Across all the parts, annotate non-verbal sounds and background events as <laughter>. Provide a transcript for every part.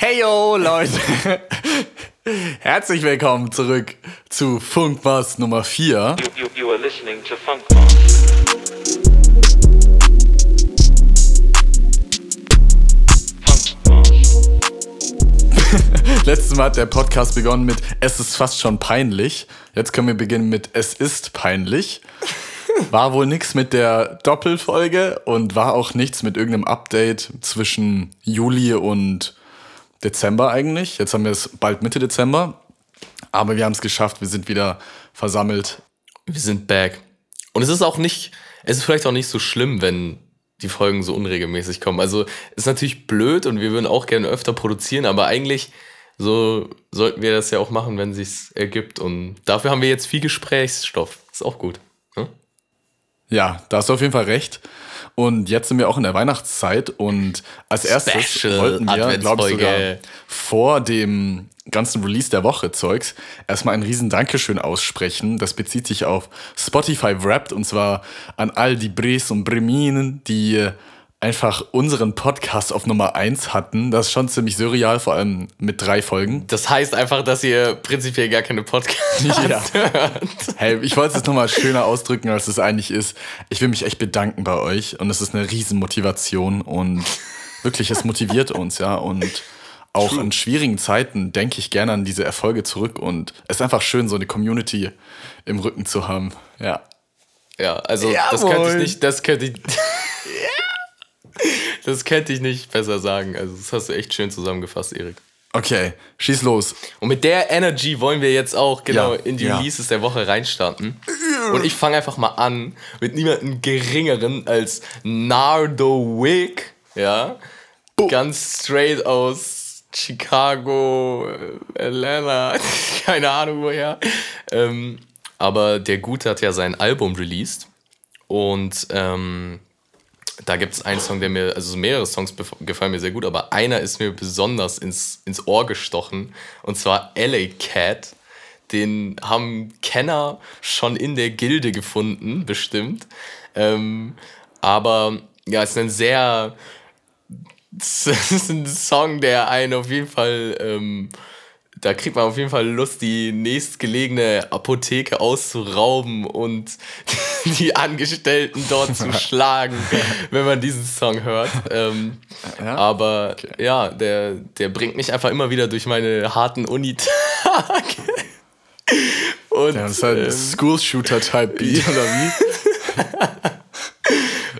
Hey yo, Leute! <laughs> Herzlich willkommen zurück zu Funkmass Nummer 4. You, you, you are listening to Funkmass. Funkmass. <laughs> Letztes Mal hat der Podcast begonnen mit Es ist fast schon peinlich. Jetzt können wir beginnen mit Es ist peinlich. <laughs> War wohl nichts mit der Doppelfolge und war auch nichts mit irgendeinem Update zwischen Juli und Dezember eigentlich. Jetzt haben wir es bald Mitte Dezember. Aber wir haben es geschafft. Wir sind wieder versammelt. Wir sind back. Und es ist auch nicht, es ist vielleicht auch nicht so schlimm, wenn die Folgen so unregelmäßig kommen. Also ist natürlich blöd und wir würden auch gerne öfter produzieren, aber eigentlich so sollten wir das ja auch machen, wenn sich's ergibt. Und dafür haben wir jetzt viel Gesprächsstoff. Ist auch gut. Ne? Ja, da hast du auf jeden Fall recht. Und jetzt sind wir auch in der Weihnachtszeit und als erstes Special wollten wir, glaube ich, sogar vor dem ganzen Release der Woche Zeugs erstmal ein riesen Dankeschön aussprechen. Das bezieht sich auf Spotify Wrapped und zwar an all die Bres und Breminen, die einfach unseren Podcast auf Nummer 1 hatten. Das ist schon ziemlich surreal, vor allem mit drei Folgen. Das heißt einfach, dass ihr prinzipiell gar keine Podcasts Ja. hört. Hey, ich wollte es jetzt nochmal schöner ausdrücken, als es eigentlich ist. Ich will mich echt bedanken bei euch und es ist eine Riesenmotivation und wirklich, es motiviert uns, ja. Und auch in schwierigen Zeiten denke ich gerne an diese Erfolge zurück und es ist einfach schön, so eine Community im Rücken zu haben. Ja. Ja, also das könnte Jawohl. ich nicht, das könnte ich. Das könnte ich nicht besser sagen. Also, das hast du echt schön zusammengefasst, Erik. Okay, schieß los. Und mit der Energy wollen wir jetzt auch genau Ja, in die ja. Releases der Woche reinstarten. Und ich fange einfach mal an mit niemandem geringeren als Nardo Wick, ja. Ganz straight aus Chicago, Atlanta, <laughs> keine Ahnung woher. Ähm, aber der Gute hat ja sein Album released. Und ähm, da gibt es einen Song, der mir, also mehrere Songs gefallen mir sehr gut, aber einer ist mir besonders ins, ins Ohr gestochen. Und zwar LA Cat. Den haben Kenner schon in der Gilde gefunden, bestimmt. Ähm, aber ja, es ist ein sehr. <laughs> Es ist ein Song, der einen auf jeden Fall. Ähm, da kriegt man auf jeden Fall Lust, die nächstgelegene Apotheke auszurauben und <laughs> die Angestellten dort zu <laughs> schlagen, wenn man diesen Song hört. Ähm, Ja? aber ja, der, der bringt mich einfach immer wieder durch meine harten Unitage. <laughs> Und, Ja, das ist halt ein ähm, School-Shooter-Type-Beat, oder wie?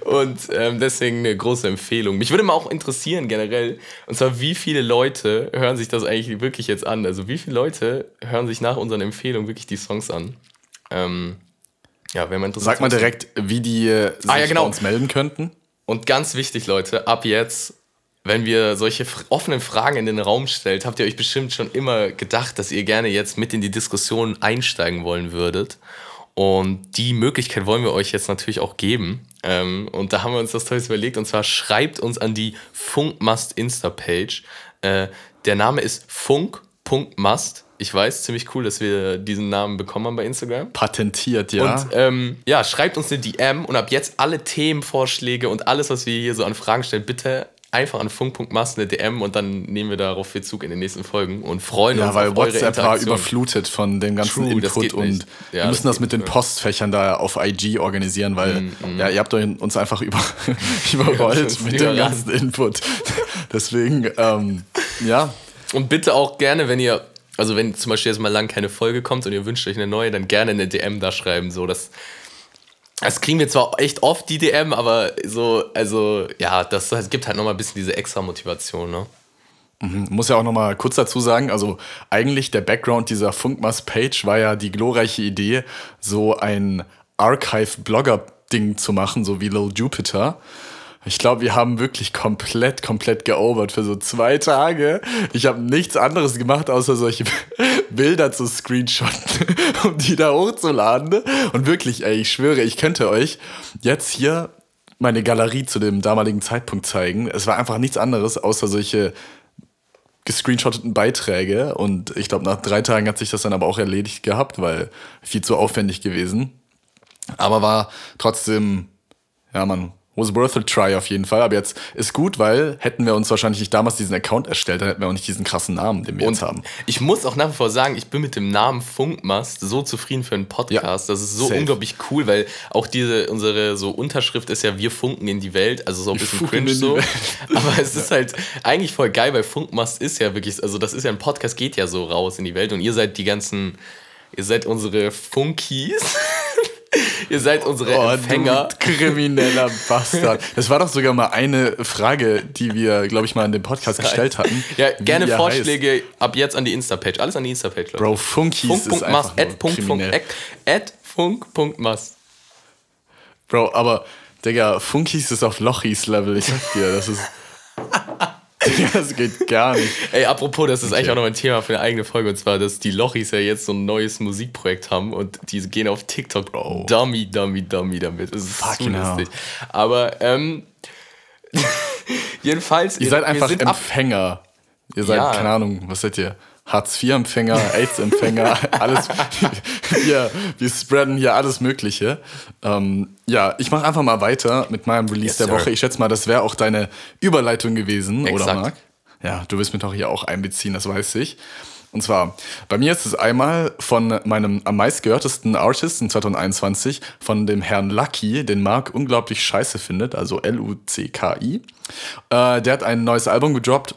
Und ähm, deswegen eine große Empfehlung. Mich würde mal auch interessieren generell, und zwar wie viele Leute hören sich das eigentlich wirklich jetzt an? Also wie viele Leute hören sich nach unseren Empfehlungen wirklich die Songs an? Ähm, ja, wenn man interessiert. Sag mal direkt, wie die äh, sich Ah, ja, genau. bei uns melden könnten. Und ganz wichtig, Leute, ab jetzt, wenn wir solche offenen Fragen in den Raum stellt, habt ihr euch bestimmt schon immer gedacht, dass ihr gerne jetzt mit in die Diskussion einsteigen wollen würdet. Und die Möglichkeit wollen wir euch jetzt natürlich auch geben. Ähm, und da haben wir uns das Tolles überlegt. Und zwar schreibt uns an die Funkmast Insta-Page. Äh, der Name ist funk.mast. Ich weiß, ziemlich cool, dass wir diesen Namen bekommen haben bei Instagram. Patentiert, ja. Und ähm, ja, schreibt uns eine DM und ab jetzt alle Themenvorschläge und alles, was wir hier so an Fragen stellen, bitte einfach an funk.mast eine DM und dann nehmen wir darauf Bezug in den nächsten Folgen und freuen Ja, uns weil auf WhatsApp war überflutet von dem ganzen True, Input und. Ja, wir müssen das das mit den. Postfächern da auf IG organisieren, weil Mm, ja, ihr habt uns einfach über, <laughs> überrollt mit dem ganzen Input. <laughs> Deswegen, ähm, ja, Und bitte auch gerne, wenn ihr, also wenn zum Beispiel jetzt mal lang keine Folge kommt und ihr wünscht euch eine neue, dann gerne eine DM da schreiben. So, das, das kriegen wir zwar echt oft, die DM, aber so, also ja, das, das gibt halt nochmal ein bisschen diese extra Motivation, ne? muss ja auch noch mal kurz dazu sagen, also eigentlich der Background dieser Funkmas-Page war ja die glorreiche Idee, so ein Archive-Blogger-Ding zu machen, so wie Lil Jupiter. Ich glaube, wir haben wirklich komplett, komplett geovert für so zwei Tage. Ich habe nichts anderes gemacht, außer solche <laughs> Bilder zu screenshotten, <laughs> um die da hochzuladen. Und wirklich, ey, ich schwöre, ich könnte euch jetzt hier meine Galerie zu dem damaligen Zeitpunkt zeigen. Es war einfach nichts anderes, außer solche gescreenshotteten Beiträge und ich glaube, nach drei Tagen hat sich das dann aber auch erledigt gehabt, weil viel zu aufwendig gewesen. Aber war trotzdem, ja man, was worth a try auf jeden Fall. Aber jetzt ist gut, weil hätten wir uns wahrscheinlich nicht damals diesen Account erstellt, dann hätten wir auch nicht diesen krassen Namen, den wir jetzt haben. Ich muss auch nach wie vor sagen, ich bin mit dem Namen Funkmast so zufrieden für einen Podcast. Ja, das ist so safe. unglaublich cool, weil auch diese, unsere so Unterschrift ist ja Wir funken in die Welt, also so ein bisschen cringe so. <laughs> Aber es ist halt eigentlich voll geil, weil Funkmast ist ja wirklich, also das ist ja ein Podcast, geht ja so raus in die Welt und ihr seid die ganzen, ihr seid unsere Funkies. <laughs> <laughs> ihr seid unsere Oh, Empfänger. krimineller Bastard. <laughs> Das war doch sogar mal eine Frage, die wir, glaube ich, mal in dem Podcast gestellt hatten. Ja, gerne Vorschläge ab jetzt an die Insta-Page. Alles an die Insta-Page, Leute. Bro, Funkies ist Funk.mast, einfach at Funk, Funk.mast. Bro, aber, Digga, Funkies ist auf Lochis-Level, ich sag dir, das ist... <laughs> <laughs> Digga, das geht gar nicht. Ey, apropos, das ist eigentlich Okay. auch noch ein Thema für eine eigene Folge, und zwar, dass die Lochis ja jetzt so ein neues Musikprojekt haben und die gehen auf TikTok Bro. dummy, dummy, dummy damit. Das ist Fucking so hell. lustig. Aber, ähm, <laughs> jedenfalls, Ihr seid einfach Empfänger. Ihr seid, Ja. keine Ahnung, was seid ihr? Hartz-IV-Empfänger, <laughs> AIDS-Empfänger, alles. Wir, wir spreaden hier alles Mögliche. Ähm, ja, ich mache einfach mal weiter mit meinem Release Yes, der sir. Woche. Ich schätze mal, das wäre auch deine Überleitung gewesen, oder Exakt. Marc? Ja, du wirst mich doch hier auch einbeziehen, das weiß ich. Und zwar, bei mir ist es einmal von meinem am meistgehörtesten Artist in 2021, von dem Herrn Lucky, den Marc unglaublich scheiße findet, also L-U-C-K-I. Äh, der hat ein neues Album gedroppt.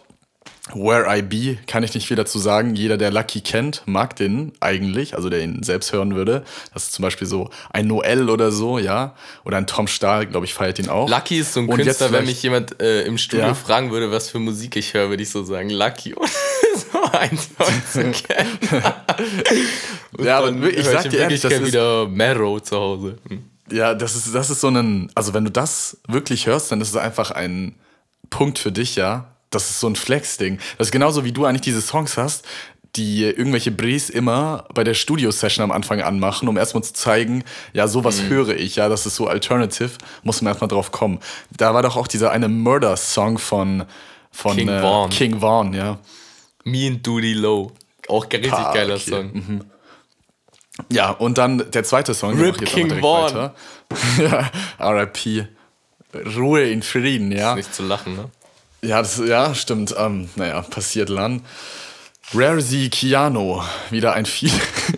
Where I Be, kann ich nicht viel dazu sagen. Jeder, der Lucky kennt, mag den eigentlich, also der ihn selbst hören würde. Das ist zum Beispiel so ein Noel oder so, ja. Oder ein Tom Stahl, glaube ich, feiert ihn auch. Lucky ist so ein Und Künstler, wenn mich jemand äh, im Studio Ja. fragen würde, was für Musik ich höre, würde ich so sagen, Lucky. <laughs> Und so ein Song zu <laughs> kennen. Ja, aber ich sag dir ehrlich, das ist- wieder Marrow zu Hause. Hm. Ja, das ist, das ist so ein, also wenn du das wirklich hörst, dann ist es einfach ein Punkt für dich, ja. Das ist so ein Flex-Ding. Das ist genauso wie du eigentlich diese Songs hast, die irgendwelche Bres immer bei der Studio-Session am Anfang anmachen, um erstmal zu zeigen, ja, sowas Mhm. höre ich, ja, das ist so alternative, muss man erstmal drauf kommen. Da war doch auch dieser eine Murder-Song von, von King äh, Vaughn. King Vaughn, ja. Me and Duty Low. Auch ein richtig Ah, geiler okay. Song. Ja, und dann der zweite Song. Rip King Vaughn. <laughs> ja, RIP. Ruhe in Frieden, ja. Nicht zu lachen, ne? Ja, das, ja, stimmt. Ähm, naja, passiert lan. Rarity Kiano, wieder ein viel.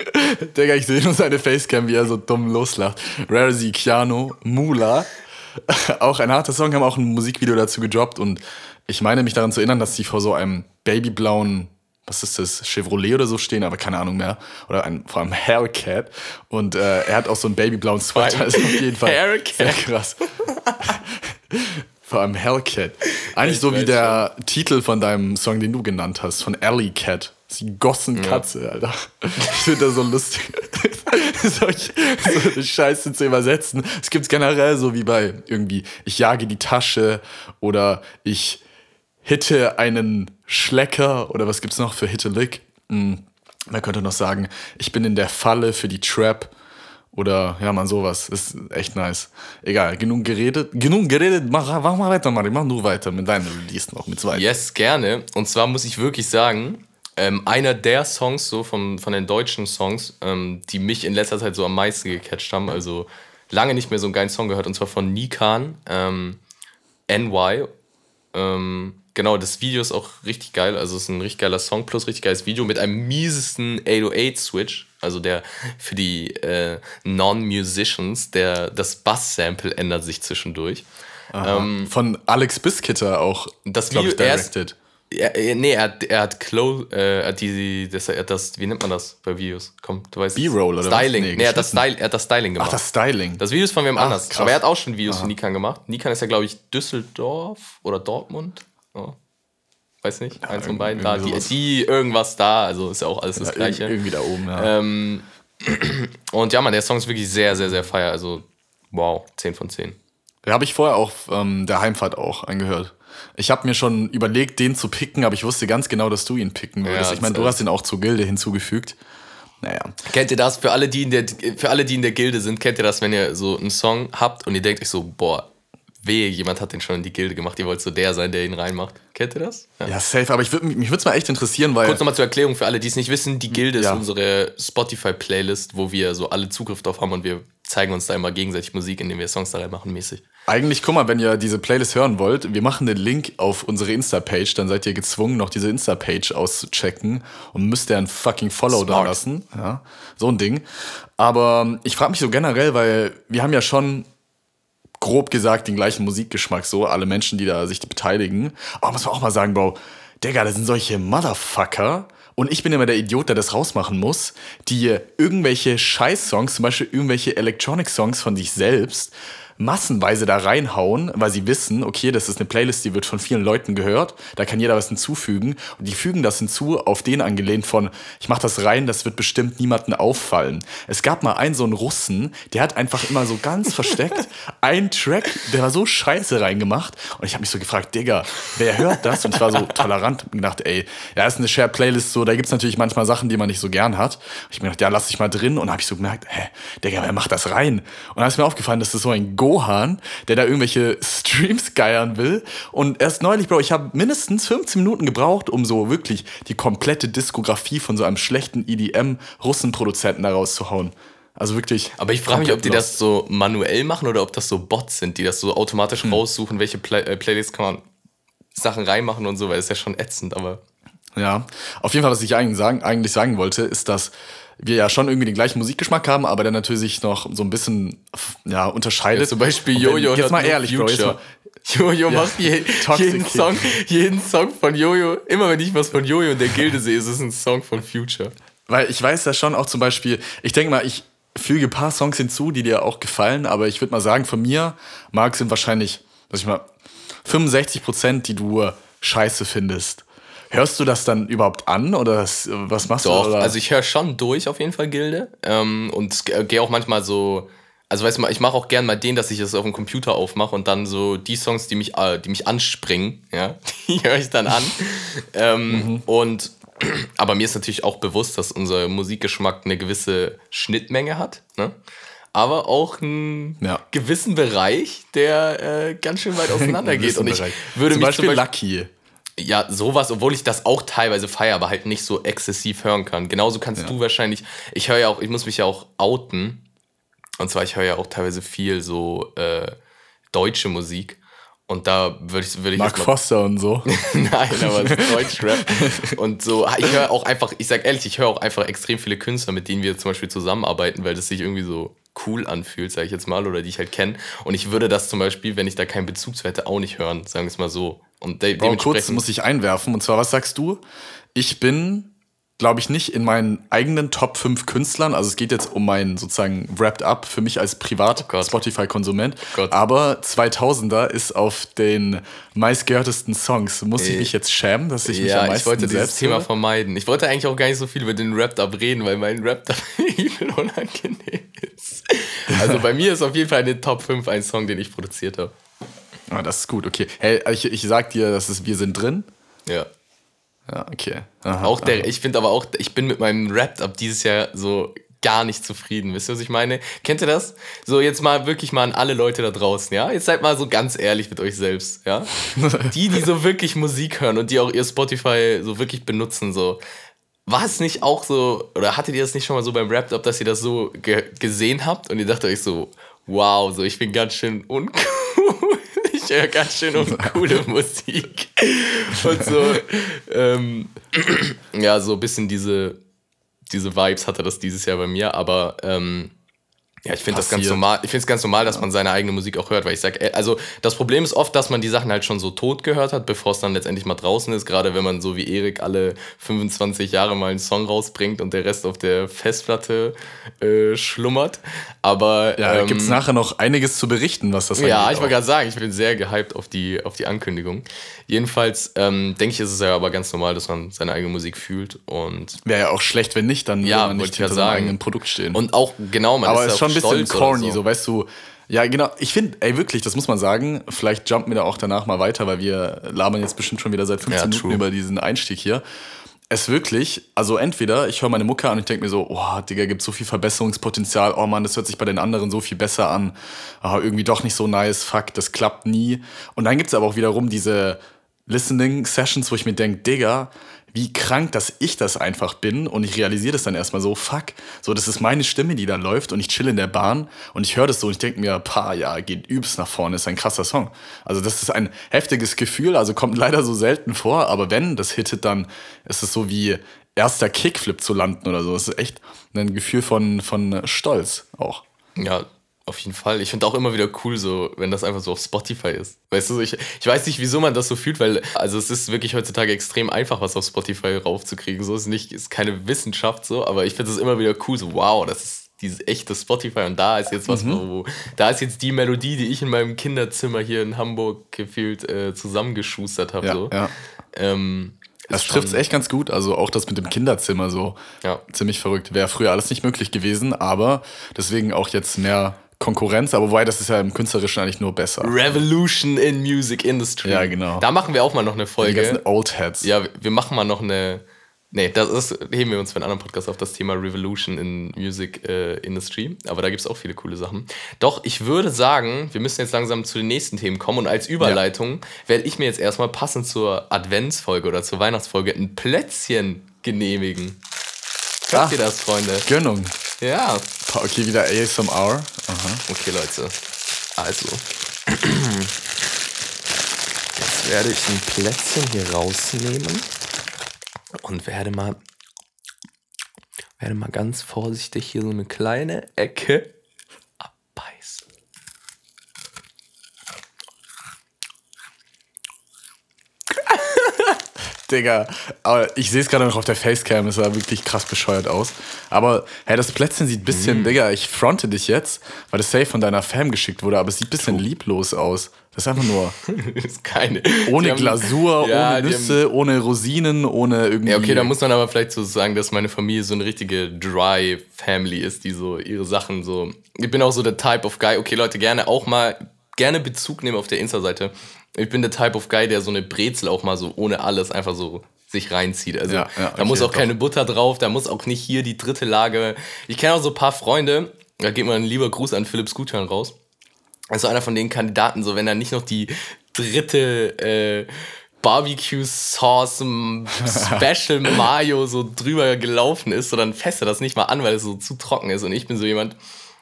<laughs> Digga, ich sehe nur seine Facecam, wie er so dumm loslacht. Rarity Kiano, Mula. <laughs> auch ein harter Song, haben auch ein Musikvideo dazu gedroppt und ich meine mich daran zu erinnern, dass die vor so einem babyblauen, was ist das, Chevrolet oder so stehen, aber keine Ahnung mehr. Oder ein, vor einem Hellcat. Und äh, er hat auch so einen babyblauen Sweater, also <laughs> auf jeden Fall Hellcat. sehr krass. Vor allem Hellcat. Eigentlich Ich so wie der Titel von deinem Song, den du genannt hast, von Alley Cat. Die Gossenkatze, Alter. Ich finde das so lustig. <laughs> Solch, so Scheiße zu übersetzen. Es gibt generell so wie bei irgendwie, ich jage die Tasche oder ich hitte einen Schlecker oder was gibt's noch für Hitte Lick? Hm, man könnte noch sagen, ich bin in der Falle für die Trap. Oder ja, man, sowas. Ist echt nice. Egal, genug geredet. Genug geredet, mach, mach mal weiter, Mari. Mach nur weiter mit deinem Release noch, mit zwei. Yes, gerne. Und zwar muss ich wirklich sagen, ähm, einer der Songs so von, von den deutschen Songs, ähm, die mich in letzter Zeit so am meisten gecatcht haben, also lange nicht mehr so einen geilen Song gehört, und zwar von Nikan, ähm, NY. Ähm, genau, das Video ist auch richtig geil, also es ist ein richtig geiler Song plus richtig geiles Video mit einem miesesten 808-Switch, also der für die äh, Non-Musicians, der das Bass-Sample ändert sich zwischendurch. Ähm, Von Alex Biskitter auch, Das glaub ich, directed. Er, er, nee, er hat, er hat Close, äh, er hat die, das, er hat das, wie nennt man das bei Videos? Komm, du weißt. B-Roll oder was? Styling. Nee, Nee, er, hat das. Style, er hat das Styling gemacht. Ach, das Styling. das Video ist von wem Ach, anders. krass. Aber er hat auch schon Videos für Nikan gemacht. Nikan ist ja, glaube ich, Düsseldorf oder Dortmund. Oh. Weiß nicht, eins von beiden. Da, die, die irgendwas da, also ist ja auch alles das Ir- Gleiche. Irgendwie da oben, ja. Ähm, <clears throat> und ja, man, der Song ist wirklich sehr, sehr, sehr feier. Also, wow, 10 von 10. Ja, habe ich vorher auf ähm, der Heimfahrt auch angehört. Ich habe mir schon überlegt, den zu picken, aber ich wusste ganz genau, dass du ihn picken würdest. Ja, ich meine, du hast ihn auch zur Gilde hinzugefügt. Naja. Kennt ihr das? Für alle, die in der, für alle, die in der Gilde sind, kennt ihr das, wenn ihr so einen Song habt und ihr denkt euch so, boah, wehe, jemand hat den schon in die Gilde gemacht, ihr wollt so der sein, der ihn reinmacht. Kennt ihr das? Ja. Ja, safe, aber ich würd, mich würde es mal echt interessieren, weil. Kurz nochmal zur Erklärung für alle, die es nicht wissen, die Gilde Ja. ist unsere Spotify-Playlist, wo wir so alle Zugriff drauf haben und wir zeigen uns da immer gegenseitig Musik, indem wir Songs da reinmachen, mäßig. Eigentlich, guck mal, wenn ihr diese Playlist hören wollt, wir machen den Link auf unsere Insta-Page, dann seid ihr gezwungen, noch diese Insta-Page auszuchecken und müsst ihr ein fucking Follow da Smart. lassen. Ja, so ein Ding. Aber ich frage mich so generell, weil wir haben ja schon grob gesagt den gleichen Musikgeschmack, so alle Menschen, die da sich beteiligen. Aber muss man auch mal sagen, Bro, Digga, das sind solche Motherfucker. Und ich bin immer der Idiot, der das rausmachen muss, die irgendwelche Scheiß-Songs, zum Beispiel irgendwelche Electronic-Songs von sich selbst, massenweise da reinhauen, weil sie wissen, okay, das ist eine Playlist, die wird von vielen Leuten gehört, da kann jeder was hinzufügen und die fügen das hinzu auf den angelehnt von, ich mach das rein, das wird bestimmt niemanden auffallen. Es gab mal einen so einen Russen, der hat einfach immer so ganz versteckt <laughs> einen Track, der war so scheiße reingemacht und ich habe mich so gefragt, Digga, wer hört das? Und ich war so tolerant und gedacht, ey, ja, ist eine Shared Playlist so, da gibt's natürlich manchmal Sachen, die man nicht so gern hat. Und ich mir gedacht, ja, lass dich mal drin und habe ich so gemerkt, hä, Digga, wer macht das rein? Und dann ist mir aufgefallen, dass das so ein Gohan, der da irgendwelche Streams geiern will. Und erst neulich, Bro, ich habe mindestens 15 Minuten gebraucht, um so wirklich die komplette Diskografie von so einem schlechten EDM-Russenproduzenten da rauszuhauen. Also wirklich. Aber ich frage mich, ob die das so manuell machen oder ob das so Bots sind, die das so automatisch Hm. raussuchen, welche Play äh, Playlists kann man Sachen reinmachen und so, weil das ist ja schon ätzend, aber. Ja, auf jeden Fall, was ich eigentlich sagen, eigentlich sagen wollte, ist, dass wir ja schon irgendwie den gleichen Musikgeschmack haben, aber der natürlich sich noch so ein bisschen ja, unterscheidet. Zum Beispiel Jojo. Jetzt mal ehrlich, Bro. Mal, Jojo Ja, macht je, jeden. Song, jeden Song von Jojo. Immer wenn ich was von Jojo in der Gilde sehe, ist es ein Song von Future. weil ich weiß ja schon auch zum Beispiel, ich denke mal, ich füge ein paar Songs hinzu, die dir auch gefallen, aber ich würde mal sagen, von mir, Marc, sind wahrscheinlich, sag ich mal, 65 Prozent, die du scheiße findest. Hörst du das dann überhaupt an oder was, was machst Doch, du? Oder? also ich höre schon durch auf jeden Fall Gilde. Ähm, und gehe auch manchmal so. Also weißt du mal, ich mache auch gern mal den, dass ich das auf dem Computer aufmache und dann so die Songs, die mich, äh, die mich anspringen, ja, <laughs> die höre ich dann an. ähm, Und <clears throat> aber mir ist natürlich auch bewusst, dass unser Musikgeschmack eine gewisse Schnittmenge hat, ne? Aber auch einen Ja. gewissen Bereich, der äh, ganz schön weit <laughs> auseinander geht. Und ich Bereich. würde zum mich Beispiel Lucky. Ja, sowas, obwohl ich das auch teilweise feiere, aber halt nicht so exzessiv hören kann. Genauso kannst du wahrscheinlich, ich höre ja auch, ich muss mich ja auch outen. Und zwar, ich höre ja auch teilweise viel so äh, deutsche Musik. Und da würde ich, würde ich Mark Foster und so. <laughs> Nein, aber Deutschrap. Und so, ich höre auch einfach, ich sag ehrlich, ich höre auch einfach extrem viele Künstler, mit denen wir zum Beispiel zusammenarbeiten, weil das sich irgendwie so cool anfühlt, sage ich jetzt mal, oder die ich halt kenne. Und ich würde das zum Beispiel, wenn ich da keinen Bezug zu hätte, auch nicht hören, sagen wir es mal so. Und de Bro, kurz muss ich einwerfen. Und zwar, was sagst du? Ich bin, glaube ich, nicht in meinen eigenen Top 5 Künstlern. Also es geht jetzt um mein sozusagen Wrapped Up für mich als. Privat-Spotify-Konsument. Gott. Aber 2000er ist auf den meistgehörtesten Songs. Muss ich Äh, mich jetzt schämen, dass ich mich am Ja, meisten ich wollte dieses selbst Thema höre? vermeiden. Ich wollte eigentlich auch gar nicht so viel über den Wrapped-Up reden, weil mein Wrapped-Up übel <laughs> unangenehm ist. Also bei mir ist auf jeden Fall in den Top 5 ein Song, den ich produziert habe. Ah, das ist gut, okay. Hey, ich, ich sag dir, das ist, wir sind drin. Ja. Ja, okay. Aha, Auch der, aha. ich finde aber auch, ich bin mit meinem Wrapped-Up dieses Jahr so gar nicht zufrieden. Wisst ihr, was ich meine? Kennt ihr das? So, jetzt mal wirklich mal an alle Leute da draußen, ja? Jetzt seid mal so ganz ehrlich mit euch selbst, ja? <laughs> Die, die so wirklich Musik hören und die auch ihr Spotify so wirklich benutzen, so. War es nicht auch so, oder hattet ihr das nicht schon mal so beim Wrapped-Up, dass ihr das so ge gesehen habt und ihr dachtet euch so, wow, so ich bin ganz schön uncool. Ich höre ganz schön uncoole <laughs> Musik. Und so, ähm, ja, so ein bisschen diese, diese Vibes hatte das dieses Jahr bei mir, aber ähm, ja, ich finde das ganz normal. Ich finde es ganz normal, dass man seine eigene Musik auch hört, weil ich sage, also das Problem ist oft, dass man die Sachen halt schon so tot gehört hat, bevor es dann letztendlich mal draußen ist. Gerade wenn man so wie Erik alle 25 Jahre mal einen Song rausbringt und der Rest auf der Festplatte äh, schlummert. Aber Ja, da ähm, gibt es nachher noch einiges zu berichten, was das ja, angeht ich wollte gerade sagen, ich bin sehr gehypt auf die, auf die Ankündigung. Jedenfalls ähm, denke ich, ist es ja aber ganz normal, dass man seine eigene Musik fühlt und Wäre ja auch schlecht, wenn nicht, dann Ja, würde man nicht hinter seinem sagen. eigenen Produkt stehen. und auch genau, man Aber ist ja ist schon ein bisschen corny, so. weißt du. Ja, genau. Ich finde, ey, wirklich, das muss man sagen. Vielleicht jumpen wir da auch danach mal weiter, weil wir labern jetzt bestimmt schon wieder seit 15 Ja, Minuten true. über diesen Einstieg hier. Es wirklich, also entweder ich höre meine Mucke an und ich denke mir so, oh, Digga, gibt so viel Verbesserungspotenzial. Oh Mann, das hört sich bei den anderen so viel besser an. Ah, irgendwie doch nicht so nice. Fuck, das klappt nie. Und dann gibt es aber auch wiederum diese Listening-Sessions, wo ich mir denke, Digga, wie krank, dass ich das einfach bin und ich realisiere das dann erstmal so, fuck, so das ist meine Stimme, die da läuft und ich chill in der Bahn und ich höre das so und ich denke mir, pa, ja, geht übst nach vorne, ist ein krasser Song. Also das ist ein heftiges Gefühl, also kommt leider so selten vor, aber wenn das hittet, dann ist es so wie erster Kickflip zu landen oder so. Das ist echt ein Gefühl von, von Stolz auch. Ja, auf jeden Fall. Ich finde auch immer wieder cool, so, wenn das einfach so auf Spotify ist. Weißt du, ich, ich weiß nicht, wieso man das so fühlt, weil, also es ist wirklich heutzutage extrem einfach, was auf Spotify raufzukriegen. So ist nicht, ist keine Wissenschaft so, aber ich finde es immer wieder cool, so, wow, das ist dieses echte Spotify und da ist jetzt was, mhm. wo, da ist jetzt die Melodie, die ich in meinem Kinderzimmer hier in Hamburg gefühlt äh, zusammengeschustert habe. Ja, so. ja. Ähm, das trifft es echt ganz gut. Also auch das mit dem Kinderzimmer so. Ja. Ziemlich verrückt. Wäre früher alles nicht möglich gewesen, aber deswegen auch jetzt mehr Konkurrenz, aber wobei das ist ja im Künstlerischen eigentlich nur besser. Revolution in Music Industry. Ja, genau. Da machen wir auch mal noch eine Folge. Die ganzen Old Heads. Ja, wir machen mal noch eine. Nee, das ist, heben wir uns für einen anderen Podcast auf das Thema Revolution in Music äh, Industry. Aber da gibt es auch viele coole Sachen. Doch, ich würde sagen, wir müssen jetzt langsam zu den nächsten Themen kommen. Und als Überleitung ja. werde ich mir jetzt erstmal passend zur Adventsfolge oder zur Weihnachtsfolge ein Plätzchen genehmigen. Hört ihr das, Freunde? Gönnung. Ja. Okay, wieder ASMR. Aha. Okay, Leute. Also. Jetzt werde ich ein Plätzchen hier rausnehmen und werde mal, werde mal ganz vorsichtig hier so eine kleine Ecke Digga, aber ich sehe es gerade noch auf der Facecam, es sah wirklich krass bescheuert aus. Aber hey, das Plätzchen sieht ein bisschen, mm. Digga, ich fronte dich jetzt, weil das Safe von deiner Fam geschickt wurde, aber es sieht ein bisschen True. lieblos aus. Das ist einfach nur. <laughs> ist keine. Ohne haben, Glasur, ja, ohne Nüsse, haben, ohne Rosinen, ohne irgendwie. Ja, okay, da muss man aber vielleicht so sagen, dass meine Familie so eine richtige Dry Family ist, die so ihre Sachen so. Ich bin auch so der Type of Guy. Okay, Leute, gerne auch mal, gerne Bezug nehmen auf der Insta-Seite ich bin der Type of Guy, der so eine Brezel auch mal so ohne alles einfach so sich reinzieht. Also ja, ja, da muss auch doch. keine Butter drauf, da muss auch nicht hier die dritte Lage. Ich kenne auch so ein paar Freunde, da geht mal ein lieber Gruß an Philipp Scooter raus. Also einer von den Kandidaten, so wenn er nicht noch die dritte äh, Barbecue Sauce <laughs> Special Mayo so drüber gelaufen ist, so dann fässt er das nicht mal an, weil es so zu trocken ist. Und ich bin so jemand,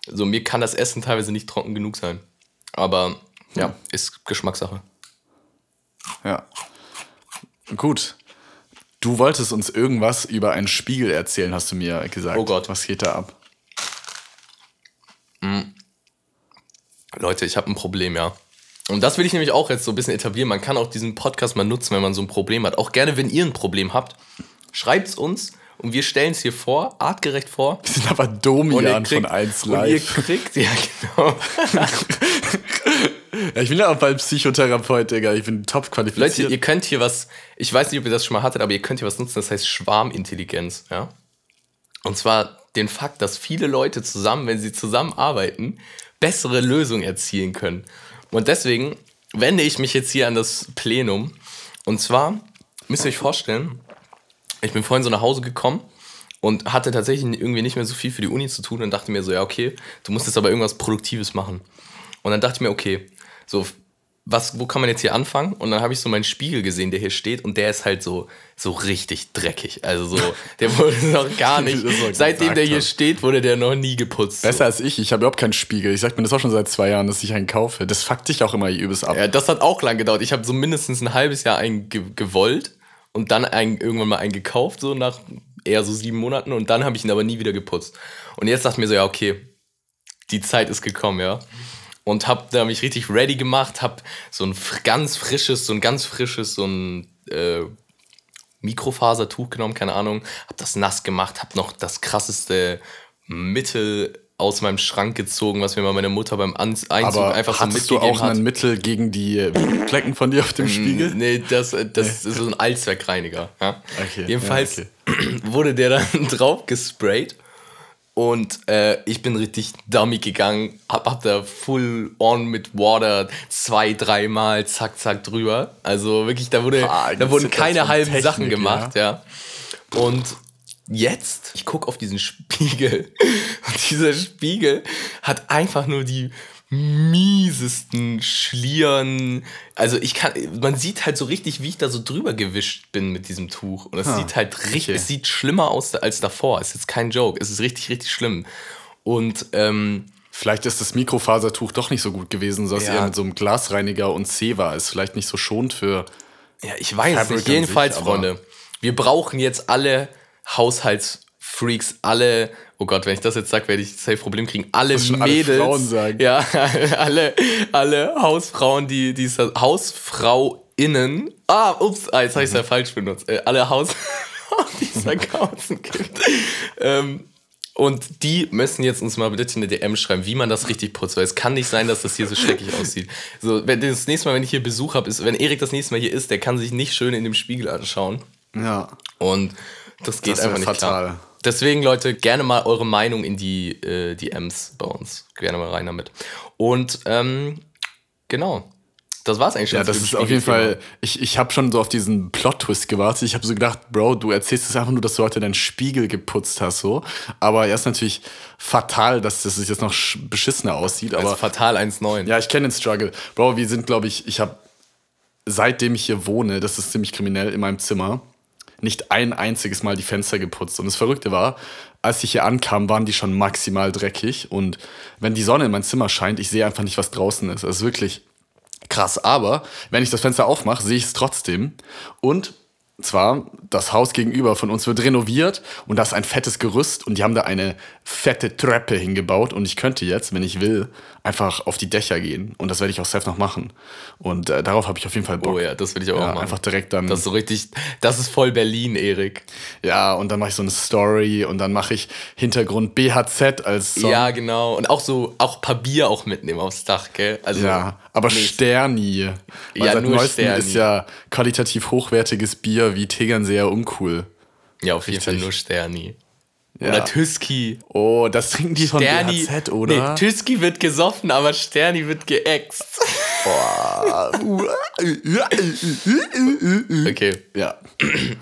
so mir kann das Essen teilweise nicht trocken genug sein. Aber ja, ist Geschmackssache. Ja. Gut. Du wolltest uns irgendwas über einen Spiegel erzählen, hast du mir gesagt. Oh Gott. Was geht da ab? Mhm. Leute, ich habe ein Problem, ja. Und das will ich nämlich auch jetzt so ein bisschen etablieren. Man kann auch diesen Podcast mal nutzen, wenn man so ein Problem hat. Auch gerne, wenn ihr ein Problem habt, schreibt es uns und wir stellen es hier vor, artgerecht vor. Wir sind aber Domian kriegt, von 1 Live. Und ihr kriegt, ja genau. <laughs> <laughs> Ja, ich bin ja auch bald Psychotherapeut, Digga. Ich bin top qualifiziert. Leute, ihr könnt hier was, ich weiß nicht, ob ihr das schon mal hattet, aber ihr könnt hier was nutzen, das heißt Schwarmintelligenz, ja. Und zwar den Fakt, dass viele Leute zusammen, wenn sie zusammenarbeiten, bessere Lösungen erzielen können. Und deswegen wende ich mich jetzt hier an das Plenum. Und zwar müsst ihr euch vorstellen, ich bin vorhin so nach Hause gekommen und hatte tatsächlich irgendwie nicht mehr so viel für die Uni zu tun und dachte mir so, ja, okay, du musst jetzt aber irgendwas Produktives machen. Und dann dachte ich mir, okay, so, was, wo kann man jetzt hier anfangen? Und dann habe ich so meinen Spiegel gesehen, der hier steht, und der ist halt so, so richtig dreckig. Also so, <laughs> der wurde noch gar nicht. Seitdem der hier hat. steht, wurde der noch nie geputzt. Besser so. als ich. Ich habe überhaupt keinen Spiegel. Ich sag mir das auch schon seit zwei Jahren, dass ich einen kaufe. Das fuckt dich auch immer übelst ab. Ja, das hat auch lang gedauert. Ich habe so mindestens ein halbes Jahr einen ge gewollt und dann einen, irgendwann mal einen gekauft, so nach eher so sieben Monaten. Und dann habe ich ihn aber nie wieder geputzt. Und jetzt dachte ich mir so, ja, okay, die Zeit ist gekommen, ja und habe da mich richtig ready gemacht, habe so ein ganz frisches, so ein ganz frisches, so ein äh, Mikrofasertuch genommen, keine Ahnung, habe das nass gemacht, habe noch das krasseste Mittel aus meinem Schrank gezogen, was mir mal meine Mutter beim Einzug Aber einfach so mitgegeben du auch hat. ein Mittel gegen die Flecken von dir auf dem Spiegel? Nee, das, das ist so ein Allzweckreiniger. Ja? Okay, Jedenfalls ja, okay. <clears throat> wurde der dann <laughs> drauf gesprayt und äh, ich bin richtig dummy gegangen, hab, hab da full on mit Water zwei, dreimal zack, zack drüber. Also wirklich, da, wurde, ah, da wurden keine halben Technik, Sachen gemacht, ja. ja. Und jetzt, ich gucke auf diesen Spiegel <laughs> und dieser Spiegel hat einfach nur die miesesten Schlieren. Also ich kann, man sieht halt so richtig, wie ich da so drüber gewischt bin mit diesem Tuch. Und es Ah, sieht halt richtig, okay. es sieht schlimmer aus als davor. Es ist jetzt kein Joke. Es ist richtig, richtig schlimm. Und ähm, Vielleicht ist das Mikrofasertuch doch nicht so gut gewesen, dass Ja. eher mit so einem Glasreiniger und C war. Ist vielleicht nicht so schonend für. Ja, ich weiß Fabric nicht. Jedenfalls, sich, Freunde, wir brauchen jetzt alle Haushaltsfreaks, alle, oh Gott, wenn ich das jetzt sage, werde ich safe Problem kriegen. Alle schon alle Mädels. Frauen sagen. Ja, <laughs> alle, alle Hausfrauen, die diese HausfrauInnen. Ah, ups, ah, jetzt habe ich es ja falsch benutzt. Äh, alle Hausfrauen, <laughs> die es da draußen gibt. Ähm, und die müssen jetzt uns mal bitte eine DM schreiben, wie man das richtig putzt, weil es kann nicht sein, dass das hier so schrecklich <laughs> aussieht. So, wenn das nächste Mal, wenn ich hier Besuch habe, ist, wenn Erik das nächste Mal hier ist, der kann sich nicht schön in dem Spiegel anschauen. Ja. Und das geht Das einfach nicht fatal. klar. Deswegen, Leute, gerne mal eure Meinung in die äh, DMs bei uns. Gerne mal rein damit. Und ähm, genau. Das war's eigentlich schon. Ja, das ist auf jeden. Fall. Ich, ich habe schon so auf diesen Plot-Twist gewartet. Ich habe so gedacht, Bro, du erzählst es einfach nur, dass du heute deinen Spiegel geputzt hast, so. Aber er ist natürlich fatal, dass das jetzt noch sch- beschissener aussieht. Also Aber fatal 1,9. ja, ich kenne den Struggle. Bro, wir sind, glaube ich, ich habe seitdem ich hier wohne, das ist ziemlich kriminell, in meinem Zimmer, nicht ein einziges Mal die Fenster geputzt. Und das Verrückte war, als ich hier ankam, waren die schon maximal dreckig. Und wenn die Sonne in mein Zimmer scheint, ich sehe einfach nicht, was draußen ist. Das ist wirklich krass. Aber wenn ich das Fenster aufmache, sehe ich es trotzdem. Und zwar, das Haus gegenüber von uns wird renoviert und da ist ein fettes Gerüst und die haben da eine fette Treppe hingebaut und ich könnte jetzt, wenn ich will, einfach auf die Dächer gehen und das werde ich auch selbst noch machen. Und äh, darauf habe ich auf jeden Fall Bock. Oh ja, das will ich auch Ja, machen. einfach direkt dann. Das ist so richtig, das ist voll Berlin, Erik. Ja, und dann mache ich so eine Story und dann mache ich Hintergrund BHZ als Song. Ja, genau. Und auch so, auch ein paar Bier auch mitnehmen aufs Dach, gell? Also, Ja, aber nee, Sterni. Ja, seit nur neuestem Sterni. ist ja qualitativ hochwertiges Bier wie Tegernseer uncool. Ja, auf jeden Fall Richtig. nur Sterni. Ja. Oder Tüski. Oh, das trinken die von Sterni. BHZ, oder? Nee, Tüski wird gesoffen, aber Sterni wird geäxt. okay, ja.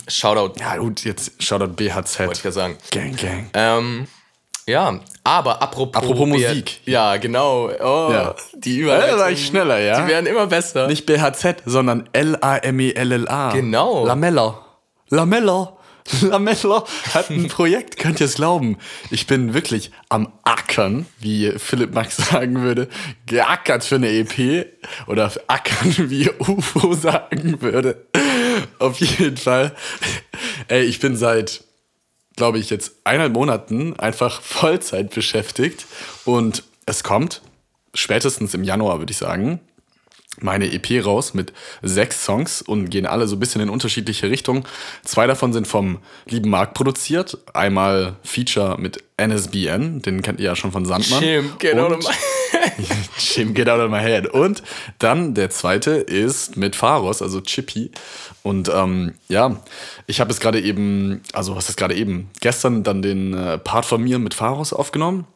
Shoutout, Ja, gut, jetzt Shoutout BHZ. wollte ich ja sagen. Gang, gang. Ähm, ja, aber apropos, Apropos Musik. Ja, genau. Oh, Ja. Die Ja, Überleitung. da war ich schneller, ja? Die werden immer besser. Nicht BHZ, sondern L-A-M-E-L-L-A. Genau. Lamella. Lamella. Lamella hat ein <laughs> Projekt, könnt ihr es glauben. Ich bin wirklich am Ackern, wie Philipp Max <laughs> sagen würde. Geackert für eine EP. Oder ackern, <laughs> wie UFO sagen würde. Auf jeden Fall. Ey, ich bin seit, glaube ich, jetzt eineinhalb Monaten einfach <laughs> Vollzeit beschäftigt. Und es kommt, spätestens im Januar, würde ich sagen, meine EP raus mit sechs Songs und gehen alle so ein bisschen in unterschiedliche Richtungen. Zwei davon sind vom lieben Marc produziert. Einmal Feature mit NSBN, den kennt ihr ja schon von Sandmann. Shim, get out of my- <laughs> Shim, get out of my head. Und dann der zweite ist mit Pharos, also Chippy. Und ähm, ja, ich habe es gerade eben, also was ist gerade eben, gestern dann den äh, Part von mir mit Pharos aufgenommen.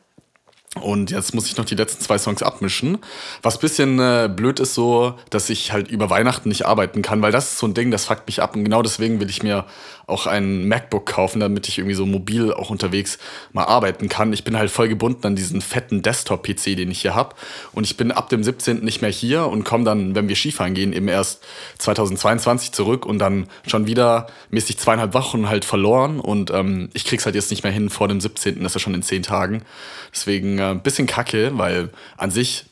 Und jetzt muss ich noch die letzten zwei Songs abmischen. Was bisschen äh, blöd ist so, dass ich halt über Weihnachten nicht arbeiten kann, weil das ist so ein Ding, das fuckt mich ab. Und genau deswegen will ich mir auch ein MacBook kaufen, damit ich irgendwie so mobil auch unterwegs mal arbeiten kann. Ich bin halt voll gebunden an diesen fetten Desktop-PC, den ich hier habe. Und ich bin ab dem 17. nicht mehr hier und komme dann, wenn wir Skifahren gehen, eben erst 2022 zurück und dann schon wieder mäßig zweieinhalb Wochen halt verloren. Und ähm, ich krieg's halt jetzt nicht mehr hin vor dem 17. Das ist ja schon in zehn Tagen. Deswegen äh, ein bisschen kacke, weil an sich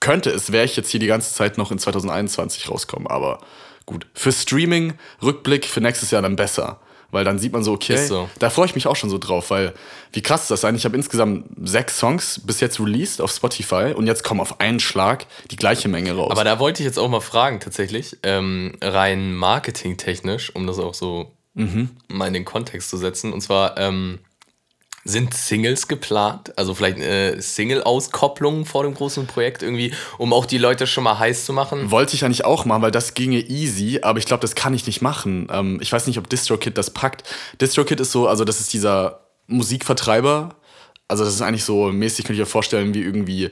könnte es, wäre ich jetzt hier die ganze Zeit noch in 2021 rauskommen. Aber gut, für Streaming, Rückblick für nächstes Jahr dann besser. Weil dann sieht man so, okay, so. da freue ich mich auch schon so drauf, weil wie krass ist das eigentlich? Ich habe insgesamt sechs Songs bis jetzt released auf Spotify und jetzt kommen auf einen Schlag die gleiche Menge raus. Aber da wollte ich jetzt auch mal fragen, tatsächlich, ähm, rein marketingtechnisch, um das auch so Mhm. mal in den Kontext zu setzen. Und zwar, ähm, sind Singles geplant? Also vielleicht äh, Single-Auskopplung vor dem großen Projekt irgendwie, um auch die Leute schon mal heiß zu machen? Wollte ich eigentlich auch machen, weil das ginge easy, aber ich glaube, das kann ich nicht machen. Ähm, ich weiß nicht, ob DistroKid das packt. DistroKid ist so, also das ist dieser Musikvertreiber. Also das ist eigentlich so mäßig, könnte ich mir vorstellen, wie irgendwie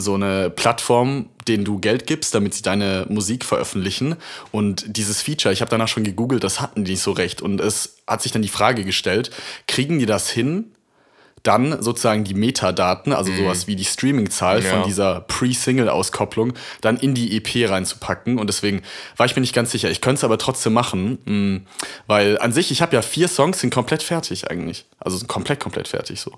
so eine Plattform, denen du Geld gibst, damit sie deine Musik veröffentlichen. Und dieses Feature, ich habe danach schon gegoogelt, das hatten die nicht so recht. Und es hat sich dann die Frage gestellt, kriegen die das hin, dann sozusagen die Metadaten, also sowas wie die Streaming-Zahl Mhm. Ja. von dieser Pre-Single-Auskopplung, dann in die EP reinzupacken. Und deswegen war ich mir nicht ganz sicher. Ich könnte es aber trotzdem machen, mh, weil an sich, ich habe ja vier Songs, sind komplett fertig eigentlich. Also sind komplett, komplett fertig so.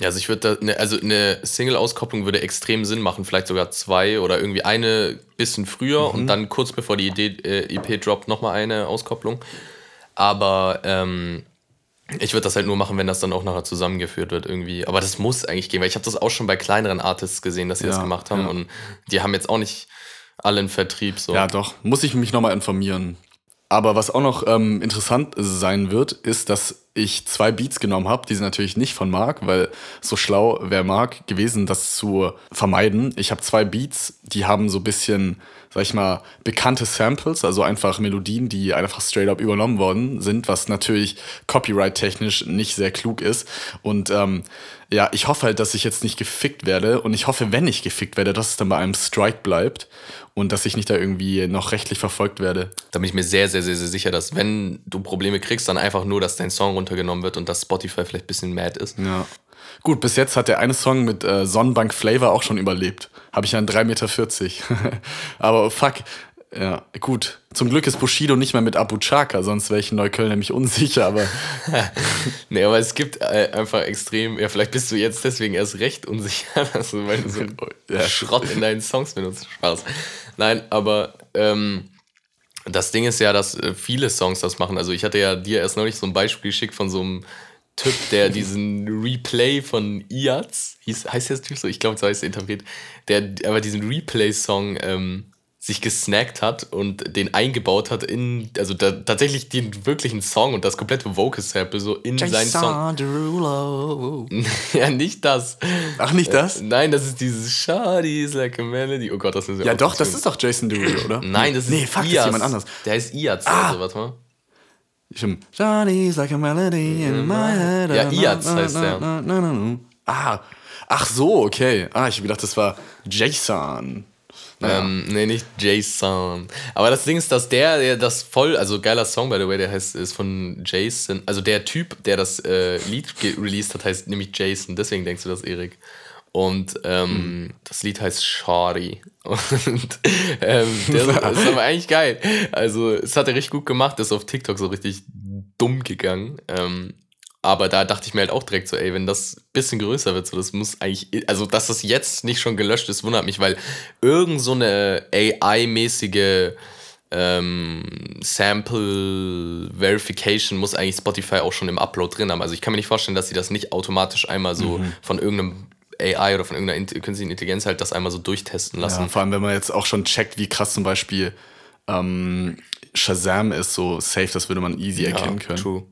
Ja, also ich würde da, ne, also eine Single-Auskopplung würde extrem Sinn machen, vielleicht sogar zwei oder irgendwie eine bisschen früher Mhm. und dann kurz bevor die Idee, äh, EP droppt nochmal eine Auskopplung. Aber ähm, ich würde das halt nur machen, wenn das dann auch nachher zusammengeführt wird irgendwie. Aber das muss eigentlich gehen, weil ich habe das auch schon bei kleineren Artists gesehen, dass sie das Ja, gemacht haben ja. und die haben jetzt auch nicht alle einen Vertrieb so. Ja, doch. Muss ich mich nochmal informieren. Aber was auch noch ähm, interessant sein wird, ist, dass ich zwei Beats genommen habe. Die sind natürlich nicht von Marc, weil so schlau wäre Marc gewesen, das zu vermeiden. Ich habe zwei Beats, die haben so ein bisschen, sag ich mal, bekannte Samples, also einfach Melodien, die einfach straight up übernommen worden sind, was natürlich copyright-technisch nicht sehr klug ist. Und ähm, ja, ich hoffe halt, dass ich jetzt nicht gefickt werde. Und ich hoffe, wenn ich gefickt werde, dass es dann bei einem Strike bleibt und dass ich nicht da irgendwie noch rechtlich verfolgt werde. Da bin ich mir sehr, sehr, sehr, sehr sicher, dass wenn du Probleme kriegst, dann einfach nur, dass dein Song runtergenommen wird und dass Spotify vielleicht ein bisschen mad ist. Ja. Gut, bis jetzt hat der eine Song mit äh, Sonnenbank Flavor auch schon überlebt. Habe ich ja einen 3,40 Meter. <laughs> Aber fuck. Ja, gut. Zum Glück ist Bushido nicht mehr mit Abu Chaka, sonst wäre ich in Neukölln nämlich unsicher, aber <laughs> Nee, aber es gibt äh, einfach extrem, ja, vielleicht bist du jetzt deswegen erst recht unsicher, <laughs> dass du, weil du so Ja. Schrott in deinen Songs benutzt. Spaß. Nein, aber ähm, das Ding ist ja, dass äh, viele Songs das machen. Also ich hatte ja dir erst neulich so ein Beispiel geschickt von so einem Typ, der diesen Replay von Iaz, hieß, heißt der Typ so? Ich glaube, so heißt der Interpret, der aber diesen Replay-Song ähm, sich gesnackt hat und den eingebaut hat in, also da, tatsächlich den wirklichen Song und das komplette Vocal-Sample so in seinen Song. Derulo. <laughs> ja, nicht das. Ach, nicht das? Äh, nein, das ist dieses Shawty's like a melody. Oh Gott, das ist Ja, doch, das ist doch Jason Derulo, oder? Nein, das ist Nee, fuck, das ist Iaz. jemand anders. Der heißt Iaz, Ah. also warte mal. Stimmt. Shawty's like a melody in my head. Ja, Iaz heißt der. Ah, ach so, okay. Ah, ich hab gedacht, das war Jason. Naja. Ähm, nee, nicht Jason. Aber das Ding ist, dass der, der das voll, also geiler Song, by the way, der heißt, ist von Jason. Also der Typ, der das äh, Lied released hat, heißt nämlich Jason. Deswegen denkst du das, Erik. Und ähm, das Lied heißt Shari. <laughs> Und ähm, der ist aber eigentlich geil. Also, es hat er richtig gut gemacht, ist auf TikTok so richtig dumm gegangen. Ähm, aber da dachte ich mir halt auch direkt so, ey, wenn das ein bisschen größer wird, so das muss eigentlich, also dass das jetzt nicht schon gelöscht ist, wundert mich, weil irgend so eine AI-mäßige ähm, Sample Verification muss eigentlich Spotify auch schon im Upload drin haben. Also ich kann mir nicht vorstellen, dass sie das nicht automatisch einmal so Mhm. von irgendeinem AI oder von irgendeiner künstlichen Intelligenz halt das einmal so durchtesten lassen. Ja, vor allem, wenn man jetzt auch schon checkt, wie krass zum Beispiel ähm, Shazam ist, so safe, das würde man easy erkennen können. True.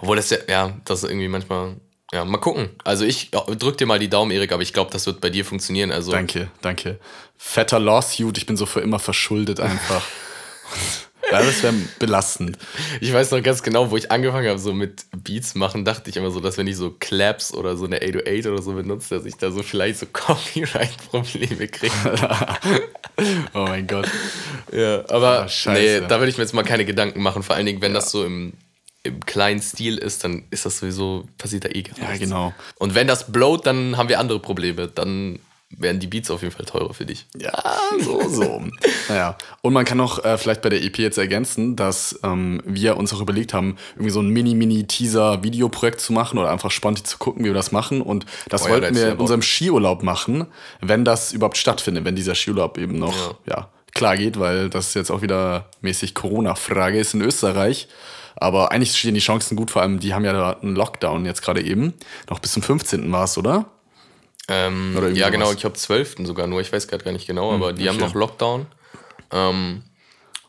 Obwohl das ja, ja, das ist irgendwie manchmal. Ja, mal gucken. Also ich ja, drück dir mal die Daumen, Erik, aber ich glaube, das wird bei dir funktionieren. Also Danke, danke. Fetter Lawsuit, ich bin so für immer verschuldet einfach. <laughs> ja, das wäre belastend. ich weiß noch ganz genau, wo ich angefangen habe, so mit Beats machen, dachte ich immer so, dass wenn ich so Claps oder so eine 808 oder so benutze, dass ich da so vielleicht so <laughs> Copyright-Probleme kriege. <laughs> Oh mein Gott. Ja, aber scheiße. nee, da würde ich mir jetzt mal keine Gedanken machen. Vor allen Dingen, wenn das so im, im kleinen Stil ist, dann ist das sowieso, passiert da eh gar Ja, nichts. genau. Und wenn das blowt, dann haben wir andere Probleme. Dann werden die Beats auf jeden Fall teurer für dich. Ja, so, so. <laughs> naja. Und man kann auch äh, vielleicht bei der EP jetzt ergänzen, dass ähm, wir uns auch überlegt haben, irgendwie so ein Mini-Mini-Teaser-Videoprojekt zu machen oder einfach spontan zu gucken, wie wir das machen. Und das Oh ja, wollten ist wir ja in unserem Skiurlaub machen, wenn das überhaupt stattfindet, wenn dieser Skiurlaub eben noch, ja. klar geht, weil das jetzt auch wieder mäßig Corona-Frage ist in Österreich. Aber eigentlich stehen die Chancen gut, vor allem die haben ja da einen Lockdown jetzt gerade eben. Noch bis zum 15. war es, oder? Ähm, ja, genau, ich glaube 12. sogar nur, ich weiß gerade gar nicht genau, aber die haben noch Lockdown. Ähm,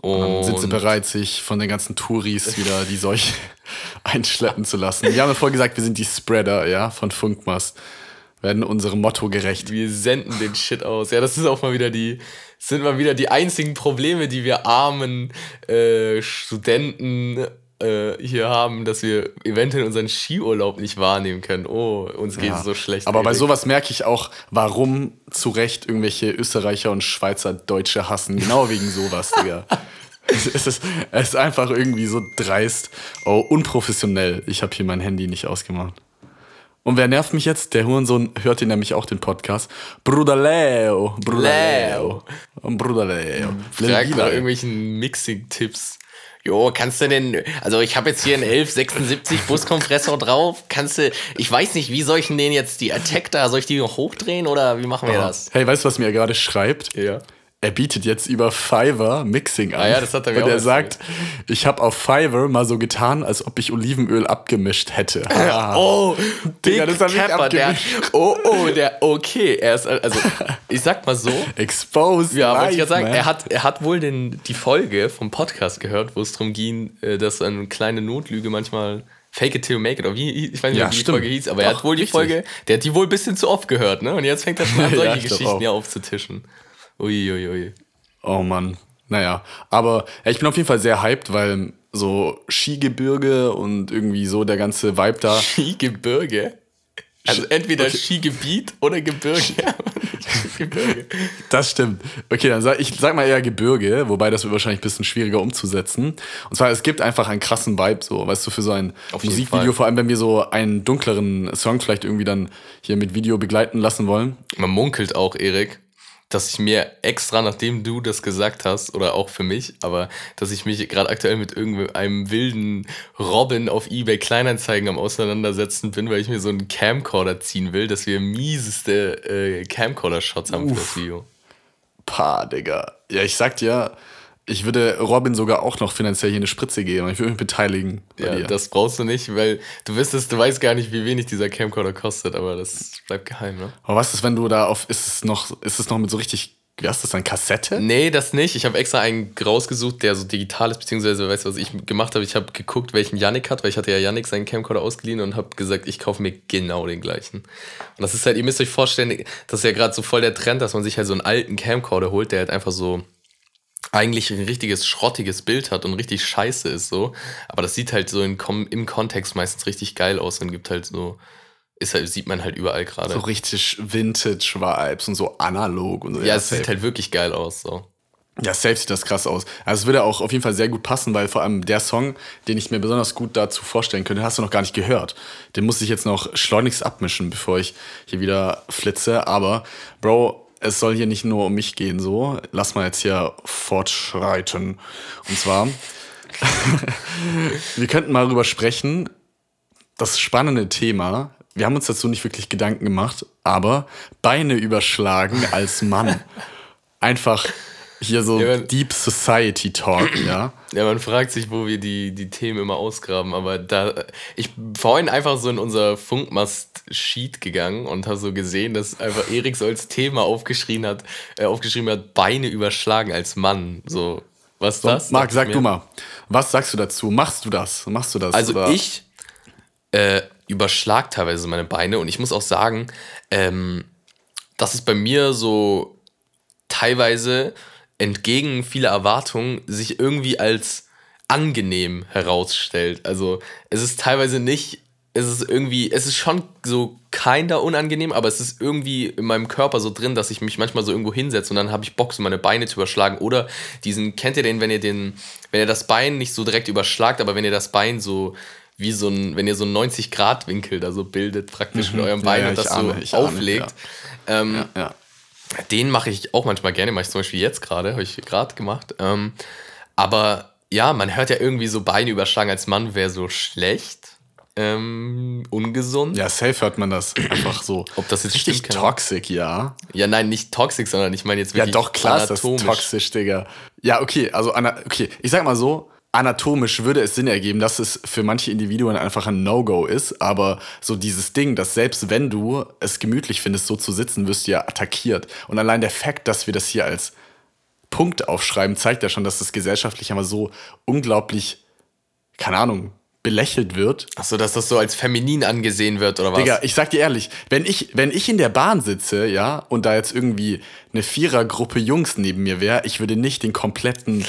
Dann sind sie und bereit, sich von den ganzen Touris wieder die Seuche <laughs> einschleppen zu lassen. Wir haben ja vorher gesagt, wir sind die Spreader, ja, von Funkmast. Werden unserem Motto gerecht. wir senden den Shit aus. Ja, das ist auch mal wieder die, sind mal wieder die einzigen Probleme, die wir armen äh, Studenten äh, hier haben, dass wir eventuell unseren Skiurlaub nicht wahrnehmen können. Oh, uns geht es so schlecht. Aber bei sowas merke ich auch, warum zu Recht irgendwelche Österreicher und Schweizer Deutsche hassen. Genau wegen sowas, <laughs> Digga. Es ist, es ist einfach irgendwie so dreist. Oh, unprofessionell. Ich habe hier mein Handy nicht ausgemacht. Und wer nervt mich jetzt? Der Hurensohn hört ihn nämlich auch den Podcast. Bruder Leo. Bruder Leo. Bruder Leo. Frag nach irgendwelchen Mixing-Tipps. Jo, kannst du denn, also ich habe jetzt hier einen 1176 Buskompressor drauf. Kannst du, ich weiß nicht, wie soll ich denn den jetzt, die Attack da, soll ich die noch hochdrehen oder wie machen wir das? Hey, weißt du, was mir gerade schreibt? Ja. Er bietet jetzt über Fiverr Mixing an. Ah ja, das hat er mir Und er sagt, ich habe auf Fiverr mal so getan, als ob ich Olivenöl abgemischt hätte. Ah. Oh, Digga, Big das Capper, der, oh, oh, der, okay, er ist, also, ich sag mal so, Exposed. Ja, wollte ich gerade sagen, man. er hat, er hat wohl den, die Folge vom Podcast gehört, wo es darum ging, äh, dass eine kleine Notlüge manchmal Fake it till you make it, oder wie, ich weiß nicht, Ja, wie die stimmt. Folge hieß, aber er Doch, hat wohl die richtig. Folge, der hat die wohl ein bisschen zu oft gehört, ne? Und jetzt fängt er schon an, <laughs> Ja, solche glaub Geschichten hier aufzutischen. Ui, ui, ui. Oh Mann. Naja, aber ja, ich bin auf jeden Fall sehr hyped, weil so Skigebirge und irgendwie so der ganze Vibe da. Skigebirge? Also entweder okay. Skigebiet oder Gebirge. Das stimmt. Okay, dann sag ich sag mal eher Gebirge, wobei das wird wahrscheinlich ein bisschen schwieriger umzusetzen. Und zwar, es gibt einfach einen krassen Vibe, so, weißt du, für so ein Auf Musikvideo, vor allem wenn wir so einen dunkleren Song vielleicht irgendwie dann hier mit Video begleiten lassen wollen. Man munkelt auch, Erik, dass ich mir extra, nachdem du das gesagt hast, oder auch für mich, aber dass ich mich gerade aktuell mit irgendeinem wilden Robin auf eBay Kleinanzeigen am Auseinandersetzen bin, weil ich mir so einen Camcorder ziehen will, dass wir mieseste äh, Camcorder-Shots haben für das Video. Pah, Digga. Ja, ich sag dir, ich würde Robin sogar auch noch finanziell hier eine Spritze geben. Ich würde mich beteiligen Ja, dir. das brauchst du nicht, weil du wüsstest, du weißt gar nicht, wie wenig dieser Camcorder kostet, aber das bleibt geheim, ne? Aber was ist, wenn du da auf, ist es noch, ist es noch mit so richtig, wie heißt das dann, Kassette? Nee, das nicht. Ich habe extra einen rausgesucht, der so digital ist, beziehungsweise, weißt du, was ich gemacht habe? Ich habe geguckt, welchen Yannick hat, weil ich hatte ja Yannick seinen Camcorder ausgeliehen und habe gesagt, ich kaufe mir genau den gleichen. Und das ist halt, ihr müsst euch vorstellen, das ist ja gerade so voll der Trend, dass man sich halt so einen alten Camcorder holt, der halt einfach so eigentlich ein richtiges schrottiges Bild hat und richtig scheiße ist so. Aber das sieht halt so in, im Kontext meistens richtig geil aus und gibt halt so, ist halt, sieht man halt überall gerade. So richtig Vintage-Vibes und so analog und so. ja, es safe. sieht halt wirklich geil aus so. Ja, safe sieht das krass aus. Also es würde auch auf jeden Fall sehr gut passen, weil vor allem der Song, den ich mir besonders gut dazu vorstellen könnte, hast du noch gar nicht gehört. Den muss ich jetzt noch schleunigst abmischen, bevor ich hier wieder flitze. Aber, Bro, es soll hier nicht nur um mich gehen, so. Lass mal jetzt hier fortschreiten. Und zwar, <laughs> wir könnten mal darüber sprechen, das spannende Thema. Wir haben uns dazu nicht wirklich Gedanken gemacht, aber Beine überschlagen als Mann. Einfach hier so Ja, man- Deep Society Talk, ja. <clears throat> Ja, man fragt sich, wo wir die, die Themen immer ausgraben, aber da, ich bin vorhin einfach so in unser Funkmast-Sheet gegangen und habe so gesehen, dass einfach Erik so als Thema aufgeschrieben hat, äh, aufgeschrieben hat, Beine überschlagen als Mann, so, was ist das? Marc, sag du mal, was sagst du dazu? Machst du das? Machst du das? Also oder? ich äh, überschlag teilweise meine Beine und ich muss auch sagen, ähm, dass es bei mir so teilweise entgegen vieler Erwartungen sich irgendwie als angenehm herausstellt. Also es ist teilweise nicht, es ist irgendwie, es ist schon so kinder unangenehm, aber es ist irgendwie in meinem Körper so drin, dass ich mich manchmal so irgendwo hinsetze und dann habe ich Bock, so meine Beine zu überschlagen. Oder diesen, kennt ihr den, wenn ihr den, wenn ihr das Bein nicht so direkt überschlagt, aber wenn ihr das Bein so wie so ein, wenn ihr so einen 90-Grad-Winkel da so bildet, praktisch mit eurem Ja, Bein ja, und das ahne, so ich ahne, auflegt. Ähm, ja. Den mache ich auch manchmal gerne, mache ich zum Beispiel jetzt gerade, habe ich gerade gemacht. Ähm, aber ja, man hört ja irgendwie so Beine überschlagen als Mann wäre so schlecht, ähm, ungesund. ja, safe hört man das <clears throat> einfach so. Ob das jetzt Richtig stimmt, toxic, ja. Ja, nein, nicht toxisch, sondern ich meine jetzt Ja, wirklich doch, klar ist das anatomisch. toxisch, Digga. Ja, okay, also, okay, ich sag mal so, anatomisch würde es Sinn ergeben, dass es für manche Individuen einfach ein No-Go ist, aber so dieses Ding, dass selbst wenn du es gemütlich findest, so zu sitzen, wirst du ja attackiert. Und allein der Fakt, dass wir das hier als Punkt aufschreiben, zeigt ja schon, dass das gesellschaftlich aber so unglaublich, keine Ahnung, belächelt wird. Achso, dass das so als feminin angesehen wird oder was? Digga, ich sag dir ehrlich, wenn ich, wenn ich in der Bahn sitze, ja, und da jetzt irgendwie eine Vierergruppe Jungs neben mir wäre, ich würde nicht den kompletten,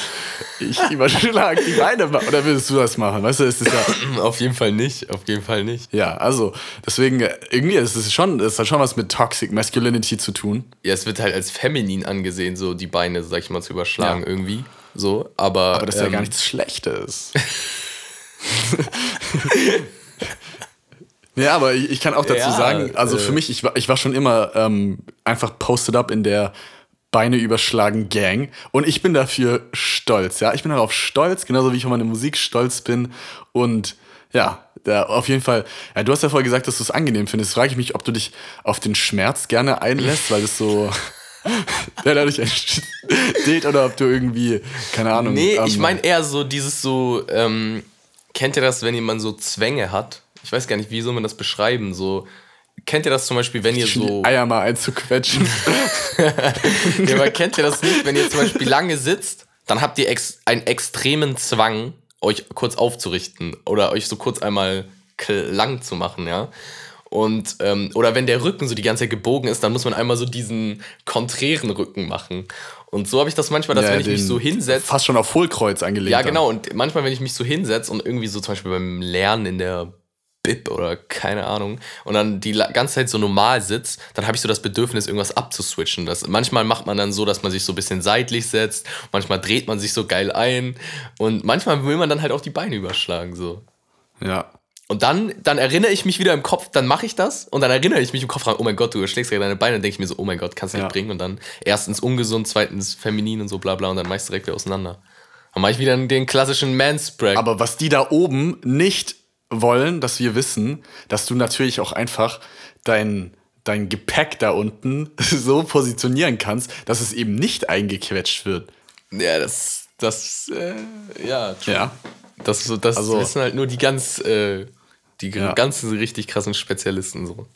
ich <laughs> überschlag die Beine, oder würdest du das machen? Weißt du, es ist ja, <clears throat> Auf jeden Fall nicht, auf jeden Fall nicht. ja, also, deswegen, äh, irgendwie ist es schon, es hat schon was mit Toxic Masculinity zu tun. Ja, es wird halt als feminin angesehen, so die Beine, sag ich mal, zu überschlagen Ja. irgendwie. So, aber. Aber das ist ja ähm, gar nichts Schlechtes. <laughs> Ja, aber ich, ich kann auch dazu Ja, sagen, also äh. für mich, ich war, ich war schon immer ähm, einfach posted up in der Beine überschlagen Gang und ich bin dafür stolz, ja. Ich bin darauf stolz, genauso wie ich auf meine Musik stolz bin und ja, da auf jeden Fall. Ja, du hast ja vorher gesagt, dass du es angenehm findest. Frage ich mich, ob du dich auf den Schmerz gerne einlässt, weil es so der dadurch entsteht oder ob du irgendwie, keine Ahnung. Nee, ähm, ich meine eher so dieses so, ähm, kennt ihr das, wenn jemand so Zwänge hat? Ich weiß gar nicht, wie soll man das beschreiben? So, kennt ihr das zum Beispiel, wenn ihr so. die Eier mal einzuquetschen. <laughs> Ja, aber kennt ihr das nicht, wenn ihr zum Beispiel lange sitzt, dann habt ihr ex einen extremen Zwang, euch kurz aufzurichten oder euch so kurz einmal klang zu machen, ja. Und, ähm, oder wenn der Rücken so die ganze Zeit gebogen ist, dann muss man einmal so diesen konträren Rücken machen. Und so habe ich das manchmal, dass Ja, wenn ich mich so hinsetze, Fast schon auf Hohlkreuz angelegt. Ja, genau. Und manchmal, wenn ich mich so hinsetze und irgendwie so zum Beispiel beim Lernen in der Bib oder keine Ahnung und dann die ganze Zeit so normal sitzt, dann habe ich so das Bedürfnis, irgendwas abzuswitchen. Das, manchmal macht man dann so, dass man sich so ein bisschen seitlich setzt, manchmal dreht man sich so geil ein und manchmal will man dann halt auch die Beine überschlagen. So. Ja. Und dann, dann erinnere ich mich wieder im Kopf, dann mache ich das und dann erinnere ich mich im Kopf dran, oh mein Gott, du überschlägst gerade deine Beine, dann denke ich mir so, oh mein Gott, kannst du nicht Ja. bringen und dann erstens ungesund, zweitens feminin und so bla bla und dann mach ich direkt wieder auseinander. Dann mache ich wieder den klassischen Manspread. Aber was die da oben nicht wollen, dass wir wissen, dass du natürlich auch einfach dein, dein Gepäck da unten <laughs> so positionieren kannst, dass es eben nicht eingequetscht wird. Ja, das, das, äh, ja, true. Ja. Das, so- das Also- wissen halt nur die ganz, äh, die Ja. ganzen richtig krassen Spezialisten so.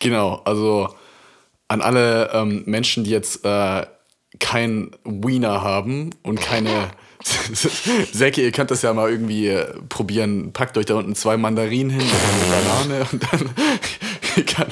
Genau, also an alle ähm, Menschen, die jetzt äh, kein Wiener haben und keine <laughs> Säcke, ihr könnt das ja mal irgendwie äh, probieren. Packt euch da unten zwei Mandarinen hin, eine <laughs> Banane und dann <laughs> kann,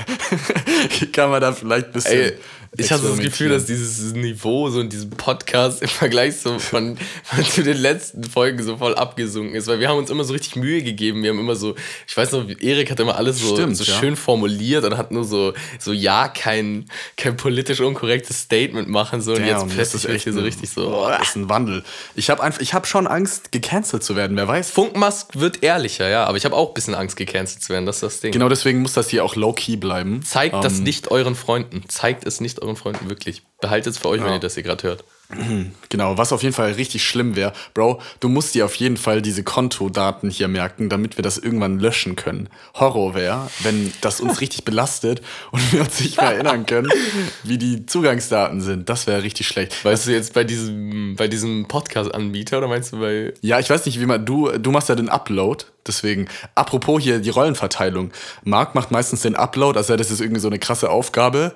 kann man da vielleicht ein bisschen. Ey, ich habe das Gefühl, dass dieses Niveau so in diesem Podcast im Vergleich so von, von zu den letzten Folgen so voll abgesunken ist, weil wir haben uns immer so richtig Mühe gegeben. Wir haben immer so, ich weiß noch, Erik hat immer alles so, Stimmt, so ja. schön formuliert und hat nur so, so ja, kein, kein politisch unkorrektes Statement machen. So, und Damn, jetzt das plötzlich ist hier so richtig so. Boah, das ist ein Wandel. Ich habe einfach, ich habe schon Angst, gecancelt zu werden. Wer weiß? Funkmask wird ehrlicher, ja, aber ich habe auch ein bisschen Angst, gecancelt zu werden. Das ist das Ding. Genau deswegen muss das hier auch low key bleiben. Zeigt das Ähm, nicht euren Freunden. Zeigt es nicht euren Freunden wirklich. Behaltet es für euch, wenn Ja. ihr das hier gerade hört. <clears throat> Genau, was auf jeden Fall richtig schlimm wäre, Bro, du musst dir auf jeden Fall diese Kontodaten hier merken, damit wir das irgendwann löschen können. Horror wäre, wenn das uns <laughs> richtig belastet und wir uns nicht mehr erinnern können, <laughs> wie die Zugangsdaten sind. Das wäre richtig schlecht. Weißt du jetzt bei diesem, bei diesem Podcast-Anbieter oder meinst du bei. Ja, ich weiß nicht, wie man, du, du machst ja den Upload, deswegen, apropos hier die Rollenverteilung. Marc macht meistens den Upload, also das ist irgendwie so eine krasse Aufgabe.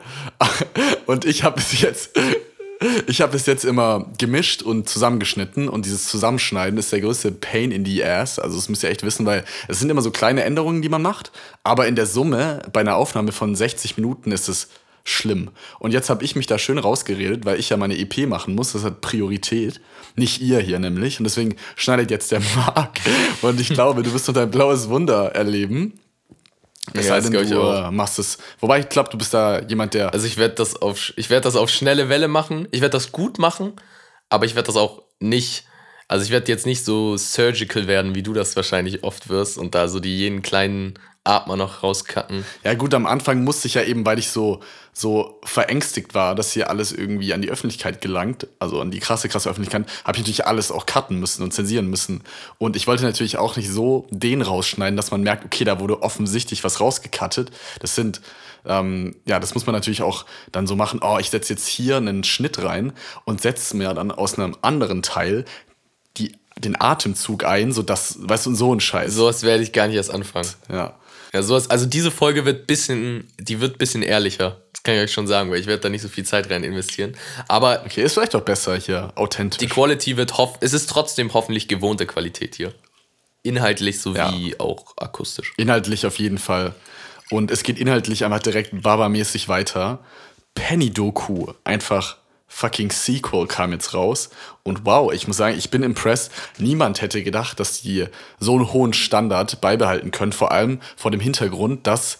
<laughs> Und ich habe bis jetzt, ich habe bis jetzt immer gemischt und zusammengeschnitten und dieses Zusammenschneiden ist der größte Pain in the Ass. Also das müsst ihr echt wissen, weil es sind immer so kleine Änderungen, die man macht, aber in der Summe bei einer Aufnahme von 60 Minuten ist es schlimm. Und jetzt habe ich mich da schön rausgeredet, weil ich ja meine EP machen muss. Das hat Priorität. Nicht ihr hier nämlich. Und deswegen schneidet jetzt der <laughs> Marc. Und ich glaube, du wirst noch dein blaues Wunder erleben. Es Ja, sei das denn, glaub ich du auch. äh, machst es. Wobei ich glaube, du bist da jemand, der. Also ich werde das auf ich werde das auf schnelle Welle machen. Ich werde das gut machen, aber ich werde das auch nicht also ich werde jetzt nicht so surgical werden, wie du das wahrscheinlich oft wirst und da so die jeden kleinen Atmer noch rauscutten. Ja, gut, am Anfang musste ich ja eben, weil ich so, so verängstigt war, dass hier alles irgendwie an die Öffentlichkeit gelangt, also an die krasse, krasse Öffentlichkeit, habe ich natürlich alles auch cutten müssen und zensieren müssen. Und ich wollte natürlich auch nicht so den rausschneiden, dass man merkt, okay, da wurde offensichtlich was rausgecuttet. Das sind, ähm, ja, das muss man natürlich auch dann so machen, oh, ich setze jetzt hier einen Schnitt rein und setze mir dann aus einem anderen Teil die, den Atemzug ein, sodass, weißt du, so ein Scheiß. Sowas werde ich gar nicht erst anfangen. Ja. Ja, sowas, also diese Folge wird bisschen, die wird bisschen ehrlicher. Das kann ich euch schon sagen, weil ich werde da nicht so viel Zeit rein investieren. Aber Okay, ist vielleicht auch besser hier, authentisch. die Quality wird hoff, es ist trotzdem hoffentlich gewohnte Qualität hier. Inhaltlich sowie auch akustisch. Inhaltlich auf jeden Fall. Und es geht inhaltlich einfach direkt Baba-mäßig weiter. Penny Doku, einfach fucking Sequel kam jetzt raus. Und wow, ich muss sagen, ich bin impressed. Niemand hätte gedacht, dass die so einen hohen Standard beibehalten können. Vor allem vor dem Hintergrund, dass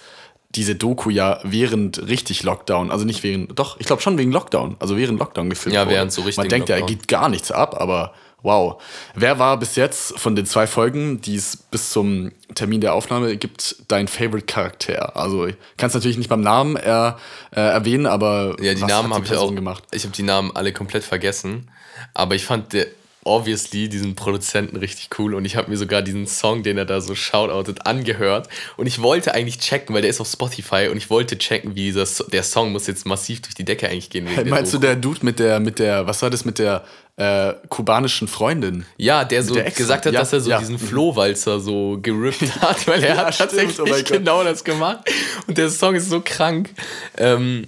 diese Doku ja während richtig Lockdown, also nicht während, doch, ich glaube schon wegen Lockdown, also während Lockdown gefilmt Ja, während so Man richtigen denkt ja, Lockdown. geht gar nichts ab, aber Wow. Wer war bis jetzt von den zwei Folgen, die es bis zum Termin der Aufnahme gibt, dein Favorite-Charakter? Also, kannst natürlich nicht beim Namen er, äh, erwähnen, aber Ja, die Namen habe ich auch. gemacht. Ich habe die Namen alle komplett vergessen. Aber ich fand der, obviously diesen Produzenten richtig cool und ich habe mir sogar diesen Song, den er da so shoutoutet, angehört. Und ich wollte eigentlich checken, weil der ist auf Spotify und ich wollte checken, wie dieser, So- der Song muss jetzt massiv durch die Decke eigentlich gehen. der Meinst du der Dude mit der, mit der, was war das mit der äh, kubanischen Freundin? Ja, der so der gesagt hat, ja, dass er so ja. diesen Flohwalzer so gerippt <laughs> hat, weil er Ja, hat stimmt, tatsächlich oh genau das gemacht. Und der Song ist so krank. Ähm,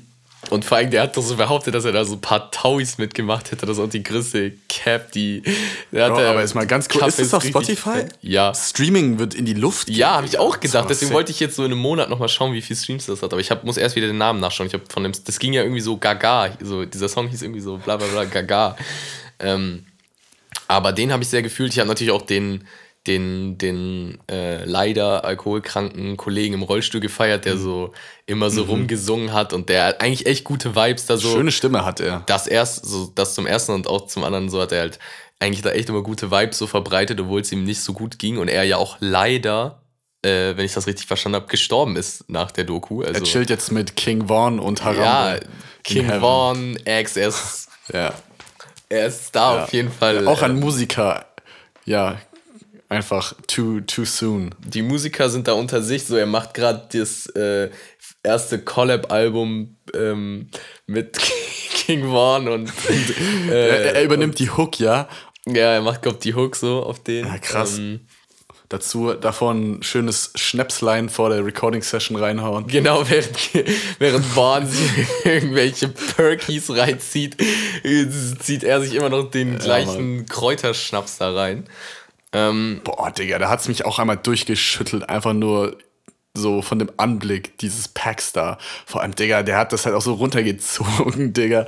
und vor allem, der hat doch so behauptet, dass er da so ein paar Tauis mitgemacht hätte. Das ist auch die größte Cap, die. Der Bro, er- aber jetzt mal ganz kurz, ist das auf Spotify? Ja. Streaming wird in die Luft. Ja, habe ich auch gedacht. Deswegen wollte ich jetzt so in einem Monat nochmal schauen, wie viel Streams das hat. Aber ich hab, muss erst wieder den Namen nachschauen. Ich hab von dem, das ging ja irgendwie so Gaga. So, dieser Song hieß irgendwie so bla bla bla Gaga. Ähm, aber den habe ich sehr gefühlt. Ich habe natürlich auch den, den, den äh, leider alkoholkranken Kollegen im Rollstuhl gefeiert, Mhm. der so immer so rumgesungen hat und der eigentlich echt gute Vibes da so Schöne Stimme hat er. das erst, so das zum ersten und auch zum anderen, so hat er halt eigentlich da echt immer gute Vibes so verbreitet, obwohl es ihm nicht so gut ging und er ja auch leider, äh, wenn ich das richtig verstanden habe, gestorben ist nach der Doku. Also, Er chillt jetzt mit King Vaughn und Haram. ja, in King. Vaughn, Ex, er ist, Ja. er ist da auf jeden Fall. Auch äh, ein Musiker. Ja, einfach too, too soon. die Musiker sind da unter sich, so er macht gerade das äh, erste Collab-Album ähm, mit <laughs> King Vaughn und <laughs> er, äh, er übernimmt die Hook, ja. ja, er macht, glaub die Hook so auf den. Ja, krass. Ähm, Dazu davon ein schönes Schnäpslein vor der Recording-Session reinhauen. Genau, während, <laughs> während Vaughn sich irgendwelche Perkies reinzieht, zieht er sich immer noch den gleichen Kräuterschnaps da rein. Ähm, Boah, Digga, da hat's mich auch einmal durchgeschüttelt. Einfach nur so von dem Anblick dieses Packs da. Vor allem, Digga, der hat das halt auch so runtergezogen, <laughs> Digga.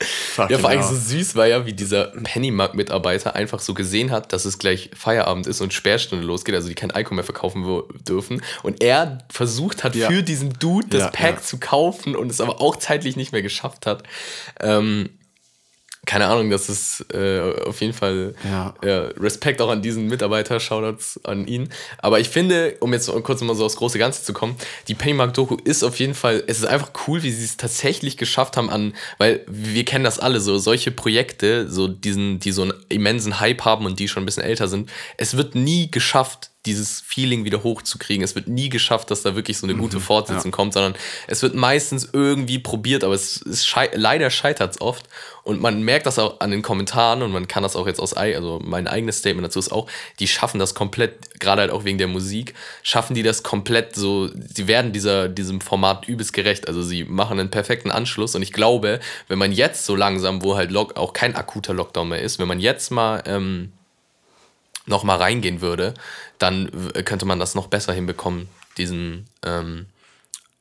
Fuck ja, vor allem so süß war ja, wie dieser Pennymark-Mitarbeiter einfach so gesehen hat, dass es gleich Feierabend ist und Sperrstunde losgeht, also die kein Alkohol mehr verkaufen dürfen. Und er versucht hat, Ja. für diesen Dude das Ja, Pack ja. zu kaufen und es aber auch zeitlich nicht mehr geschafft hat. Ähm, keine Ahnung, das ist äh, auf jeden Fall Ja. ja, Respekt auch an diesen Mitarbeiter, Shoutouts an ihn. Aber ich finde, um jetzt kurz mal so aufs große Ganze zu kommen, die Pennymark-Doku ist auf jeden Fall, es ist einfach cool, wie sie es tatsächlich geschafft haben an, weil wir kennen das alle, so solche Projekte, so diesen, die so einen immensen Hype haben und die schon ein bisschen älter sind, es wird nie geschafft, dieses Feeling wieder hochzukriegen. Es wird nie geschafft, dass da wirklich so eine gute Fortsetzung kommt, sondern es wird meistens irgendwie probiert, aber es ist schei leider scheitert es oft. Und man merkt das auch an den Kommentaren und man kann das auch jetzt aus, ei- also mein eigenes Statement dazu ist auch, die schaffen das komplett, gerade halt auch wegen der Musik, schaffen die das komplett so, sie werden dieser, diesem Format übelst gerecht. Also sie machen einen perfekten Anschluss und ich glaube, wenn man jetzt so langsam, wo halt Lock, auch kein akuter Lockdown mehr ist, wenn man jetzt mal ähm, noch mal reingehen würde, dann könnte man das noch besser hinbekommen, diesen, ähm,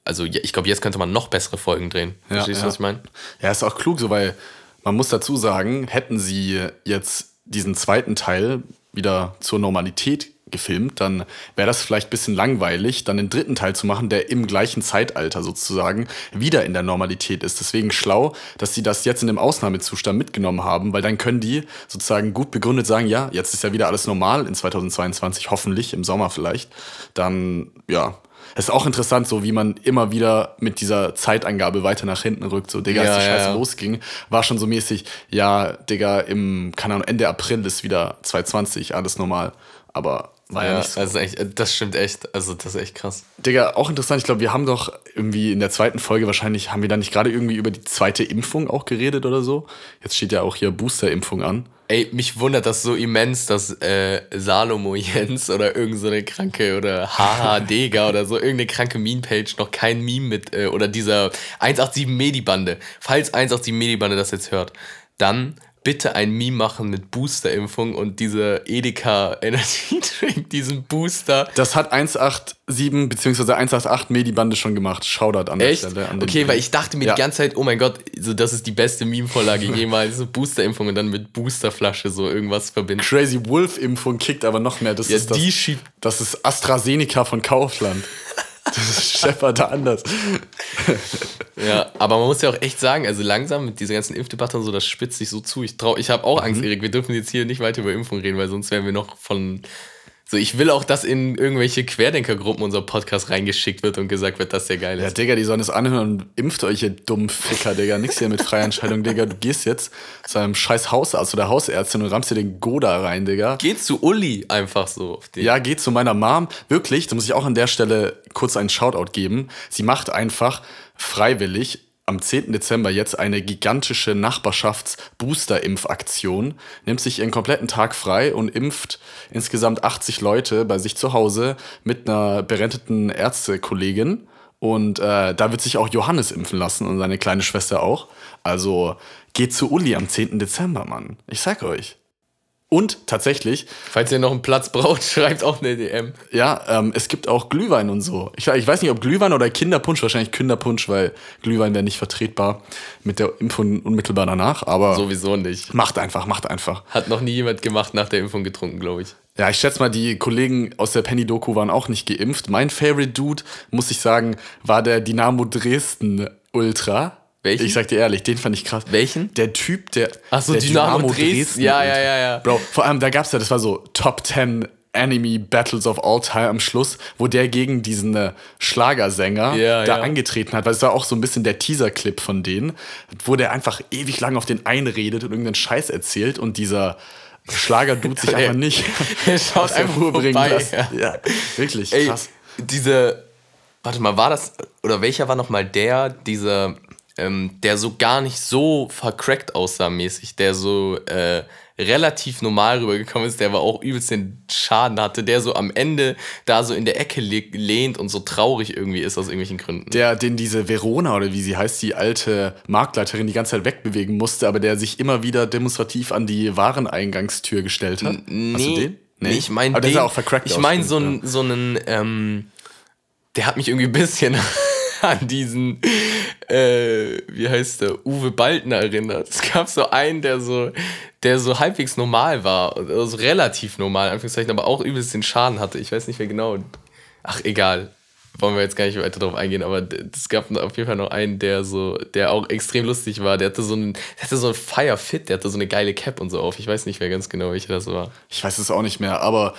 also ich glaube, jetzt könnte man noch bessere Folgen drehen. Ja, Verstehst du, ja. was ich meine? Ja, ist auch klug, so weil man muss dazu sagen, hätten sie jetzt diesen zweiten Teil wieder zur Normalität gefilmt, dann wäre das vielleicht ein bisschen langweilig, dann den dritten Teil zu machen, der im gleichen Zeitalter sozusagen wieder in der Normalität ist. Deswegen schlau, dass sie das jetzt in dem Ausnahmezustand mitgenommen haben, weil dann können die sozusagen gut begründet sagen, ja, jetzt ist ja wieder alles normal in 2022, hoffentlich im Sommer vielleicht. Dann, ja, es ist auch interessant, so wie man immer wieder mit dieser Zeitangabe weiter nach hinten rückt. So, Digga, Ja, als die Scheiße ja. losging, war schon so mäßig, ja, Digga, im, keine Ahnung, Ende April ist wieder 2020, alles normal. Aber war ja, Ja, nicht so. also echt, das stimmt echt. Also das ist echt krass. Digga, auch interessant, ich glaube, wir haben doch irgendwie in der zweiten Folge wahrscheinlich, haben wir da nicht gerade irgendwie über die zweite Impfung auch geredet oder so? Jetzt steht ja auch hier Booster-Impfung an. Ey, mich wundert das so immens, dass äh, Salomo <laughs> Jens oder irgendeine so eine kranke oder Haha <laughs> Dega oder so irgendeine kranke Meme-Page noch kein Meme mit äh, oder dieser 187 Medibande. Falls 187 Medibande das jetzt hört, dann bitte ein Meme machen mit Booster-Impfung und dieser Edeka Energy <laughs> Drink, diesen Booster. Das hat 187 bzw. 188 Medibande schon gemacht. Shoutout an Echt? der Stelle. An Okay, weil ich dachte mir Ja. die ganze Zeit, oh mein Gott, so das ist die beste Meme-Vorlage <laughs> jemals, so Booster-Impfung und dann mit Boosterflasche so irgendwas verbinden. Crazy Wolf-Impfung kickt aber noch mehr. Das Ja, ist das, die schiebt das ist AstraZeneca von Kaufland. <laughs> Das scheppert da anders. Ja, aber man muss ja auch echt sagen, also langsam mit dieser ganzen Impfdebatte und so, das spitzt sich so zu. Ich, trau- ich habe auch Angst, Erik, wir dürfen jetzt hier nicht weiter über Impfung reden, weil sonst wären wir noch von. So, ich will auch, dass in irgendwelche Querdenkergruppen unser Podcast reingeschickt wird und gesagt wird, dass der geil Ja, ist. Digga, die sollen es anhören und impft euch, ihr dummen Ficker, Digga. Nix hier mit freier Entscheidung, Digga. Du gehst jetzt zu einem scheiß Hausarzt oder Hausärztin und rammst dir den Goda rein, Digga. Geht zu Uli einfach so. Auf den. Ja, geht zu meiner Mom. Wirklich, da muss ich auch an der Stelle kurz einen Shoutout geben. Sie macht einfach freiwillig am 10. Dezember jetzt eine gigantische Nachbarschafts-Booster-Impfaktion, nimmt sich ihren kompletten Tag frei und impft insgesamt 80 Leute bei sich zu Hause mit einer berenteten Ärztekollegin. Und äh, da wird sich auch Johannes impfen lassen und seine kleine Schwester auch. Also geht zu Uli am 10. Dezember, Mann. Ich sag euch. Und tatsächlich, Falls ihr noch einen Platz braucht, <laughs> schreibt auch eine DM. ja, ähm, es gibt auch Glühwein und so. Ich, ich weiß nicht, ob Glühwein oder Kinderpunsch, wahrscheinlich Kinderpunsch, weil Glühwein wäre nicht vertretbar mit der Impfung unmittelbar danach, aber Sowieso nicht. macht einfach, macht einfach. Hat noch nie jemand gemacht nach der Impfung getrunken, glaube ich. Ja, ich schätze mal, die Kollegen aus der Penny-Doku waren auch nicht geimpft. Mein Favorite Dude, muss ich sagen, war der Dynamo Dresden Ultra. Welchen? Ich sag dir ehrlich, den fand ich krass. Welchen? Der Typ, der. Ach so, der Dynamo Dresden. Ja, ja, ja, ja. Bro, vor allem, da gab's ja, das war so Top 10 Enemy Battles of All Time am Schluss, wo der gegen diesen äh, Schlagersänger Ja, da ja. angetreten hat, weil es war auch so ein bisschen der Teaser-Clip von denen, wo der einfach ewig lang auf den einredet und irgendeinen Scheiß erzählt und dieser Schlager-Dude sich <laughs> einfach nicht <laughs> Er schaut aus der einfach Ruhe bringen vorbei, lässt. ja. Ja, wirklich Ey, krass. diese, warte mal, war das, oder welcher war nochmal der, dieser, ähm, der so gar nicht so vercrackt aussah mäßig, der so äh, relativ normal rübergekommen ist, der aber auch übelst den Schaden hatte, der so am Ende da so in der Ecke le- lehnt und so traurig irgendwie ist aus irgendwelchen Gründen. Der, den diese Verona oder wie sie heißt, die alte Marktleiterin die ganze Zeit wegbewegen musste, aber der sich immer wieder demonstrativ an die Wareneingangstür gestellt hat. Hast du den? Nee, ich meine, aber der sah auch vercrackt ich meine so einen, so einen, ähm, der hat mich irgendwie ein bisschen an diesen, äh, wie heißt der, Uwe Baldner erinnert. Es gab so einen, der so, der so halbwegs normal war, also relativ normal, Anführungszeichen, aber auch übelst den Schaden hatte. Ich weiß nicht mehr genau. Ach, egal. Wollen wir jetzt gar nicht weiter drauf eingehen, aber es gab auf jeden Fall noch einen, der so, der auch extrem lustig war. Der hatte so einen, der hatte so ein Fire Fit, der hatte so eine geile Cap und so auf. Ich weiß nicht mehr ganz genau, welcher das war. Ich weiß es auch nicht mehr, aber